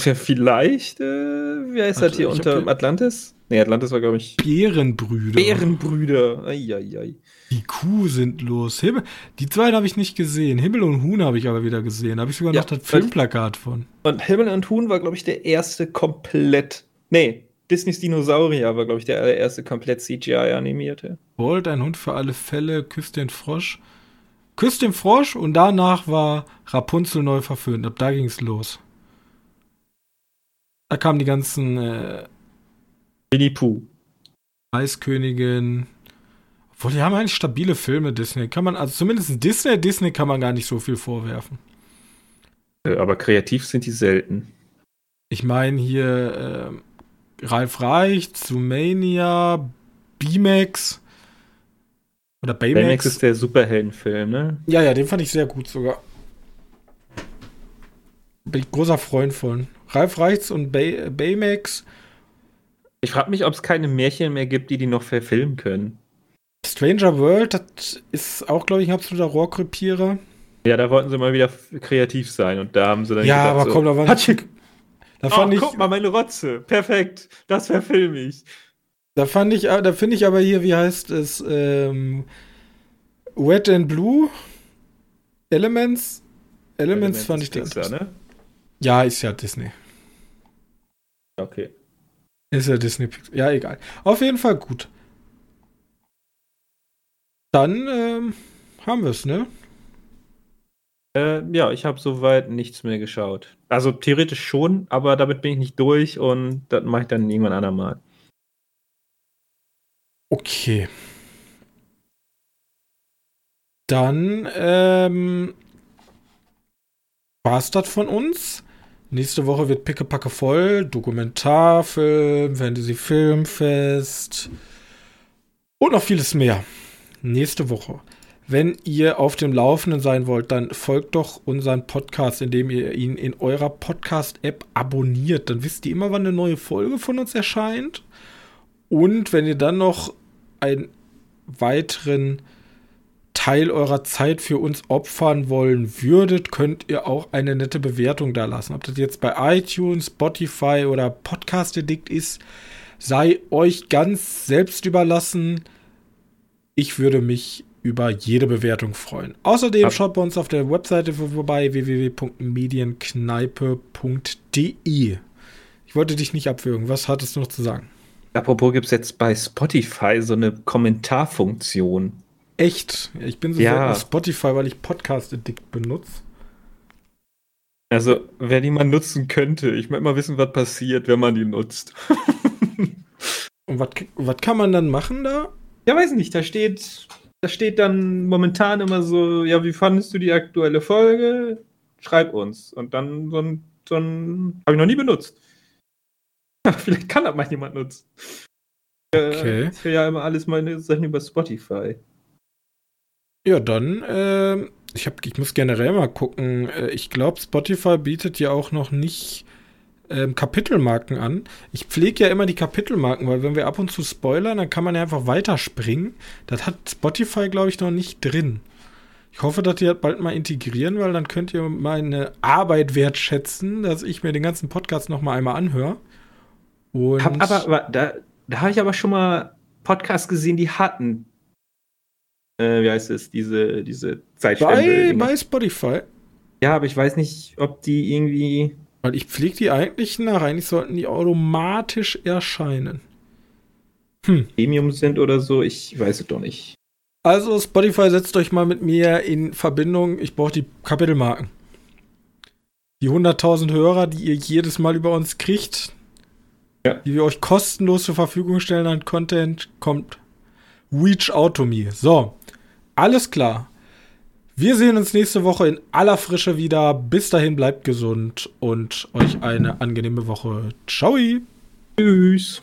Ja, vielleicht, äh, wie heißt Warte, das hier unter Atlantis? Nee, Atlantis war, glaube ich. Bärenbrüder. Bärenbrüder. Eieiei. Die Kuh sind los. Himmel, die zwei habe ich nicht gesehen. Himmel und Huhn habe ich aber wieder gesehen. Da habe ich sogar Ja, noch das Filmplakat von. Und Himmel und Huhn war, glaube ich, der erste komplett. Nee, Disneys Dinosaurier war, glaube ich, der allererste komplett CGI-animierte. Bolt, ein Hund für alle Fälle, küsst den Frosch. Küsst den Frosch und danach war Rapunzel neu verföhnt. Ab da ging es los. Da kamen die ganzen äh, Winnie Pooh. Eiskönigin. Obwohl, die haben eigentlich stabile Filme, Disney. Kann man, also zumindest Disney, Disney kann man gar nicht so viel vorwerfen. Äh, Aber kreativ sind die selten. Ich meine hier äh, Ralf Reich, Zoomania, B-Max. Oder Baymax. Baymax ist der Superheldenfilm, ne? Ja, ja, den fand ich sehr gut sogar. Bin ich großer Freund von. Ralf Reichs und Bay Baymax. Ich frage mich, ob es keine Märchen mehr gibt, die die noch verfilmen können. Stranger World, das ist auch, glaube ich, ein absoluter Rohrkrepierer. Ja, da wollten sie mal wieder kreativ sein und da haben sie dann Ja, gedacht, aber komm, da war! Da Oh, fand ich, guck mal, meine Rotze. Perfekt. Das verfilme ich. da fand ich, da finde ich aber hier, wie heißt es, ähm, Wet and Blue Elements. Elements, fand ich. Pixar, ne? Ja, ist ja Disney. Okay. Ist ja Disney Pixar. Ja, egal. Auf jeden Fall gut. Dann ähm, haben wir es, ne? Äh, ja, ich habe soweit nichts mehr geschaut. Also theoretisch schon, aber damit bin ich nicht durch und das mache ich dann irgendwann andermal. Okay. Dann ähm, war es das von uns. Nächste Woche wird pickepacke voll. Dokumentarfilm, Fantasy-Filmfest und noch vieles mehr. Nächste Woche. Wenn ihr auf dem Laufenden sein wollt, dann folgt doch unseren Podcast, indem ihr ihn in eurer Podcast-App abonniert. Dann wisst ihr immer, wann eine neue Folge von uns erscheint. Und wenn ihr dann noch einen weiteren Teil eurer Zeit für uns opfern wollen würdet, könnt ihr auch eine nette Bewertung da lassen. Ob das jetzt bei iTunes, Spotify oder Podcast Addict ist, sei euch ganz selbst überlassen. Ich würde mich über jede Bewertung freuen. Außerdem Ab- schaut bei uns auf der Webseite vorbei www.medienkneipe.de. Ich wollte dich nicht abwürgen. Was hattest du noch zu sagen? Apropos gibt es jetzt bei Spotify so eine Kommentarfunktion. Echt? Ich bin so Ja. auf Spotify, weil ich Podcast Addict benutze. Also, wer die mal nutzen könnte, ich möchte mal wissen, was passiert, wenn man die nutzt. Und was was kann man dann machen da? Ja, weiß nicht, da steht, da steht dann momentan immer so, ja, wie fandest du die aktuelle Folge? Schreib uns. Und dann so ein, so ein habe ich noch nie benutzt. Vielleicht kann das mal jemand nutzen. Okay. Äh, ich höre ja immer alles meine Sachen über Spotify. Ja, dann, ähm, ich, hab, ich muss generell mal gucken. Äh, Ich glaube, Spotify bietet ja auch noch nicht ähm, Kapitelmarken an. Ich pflege ja immer die Kapitelmarken, weil wenn wir ab und zu spoilern, dann kann man ja einfach weiterspringen. Das hat Spotify, glaube ich, noch nicht drin. Ich hoffe, dass die das bald mal integrieren, weil dann könnt ihr meine Arbeit wertschätzen, dass ich mir den ganzen Podcast noch mal einmal anhöre. Und hab aber, da, da habe ich aber schon mal Podcasts gesehen, die hatten, äh, wie heißt es, diese, diese Zeitspende. Bei, bei Spotify. Ja, aber ich weiß nicht, ob die irgendwie weil ich pflege die eigentlich nach. Eigentlich sollten die automatisch erscheinen. Hm. Premium sind oder so, ich weiß es doch nicht. Also Spotify setzt euch mal mit mir in Verbindung. Ich brauche die Kapitelmarken. Die 100.000 Hörer, die ihr jedes Mal über uns kriegt, ja. die wir euch kostenlos zur Verfügung stellen an Content, kommt Reach Out to me. So, alles klar. Wir sehen uns nächste Woche in aller Frische wieder. Bis dahin bleibt gesund und euch eine angenehme Woche. Ciao. Tschüss.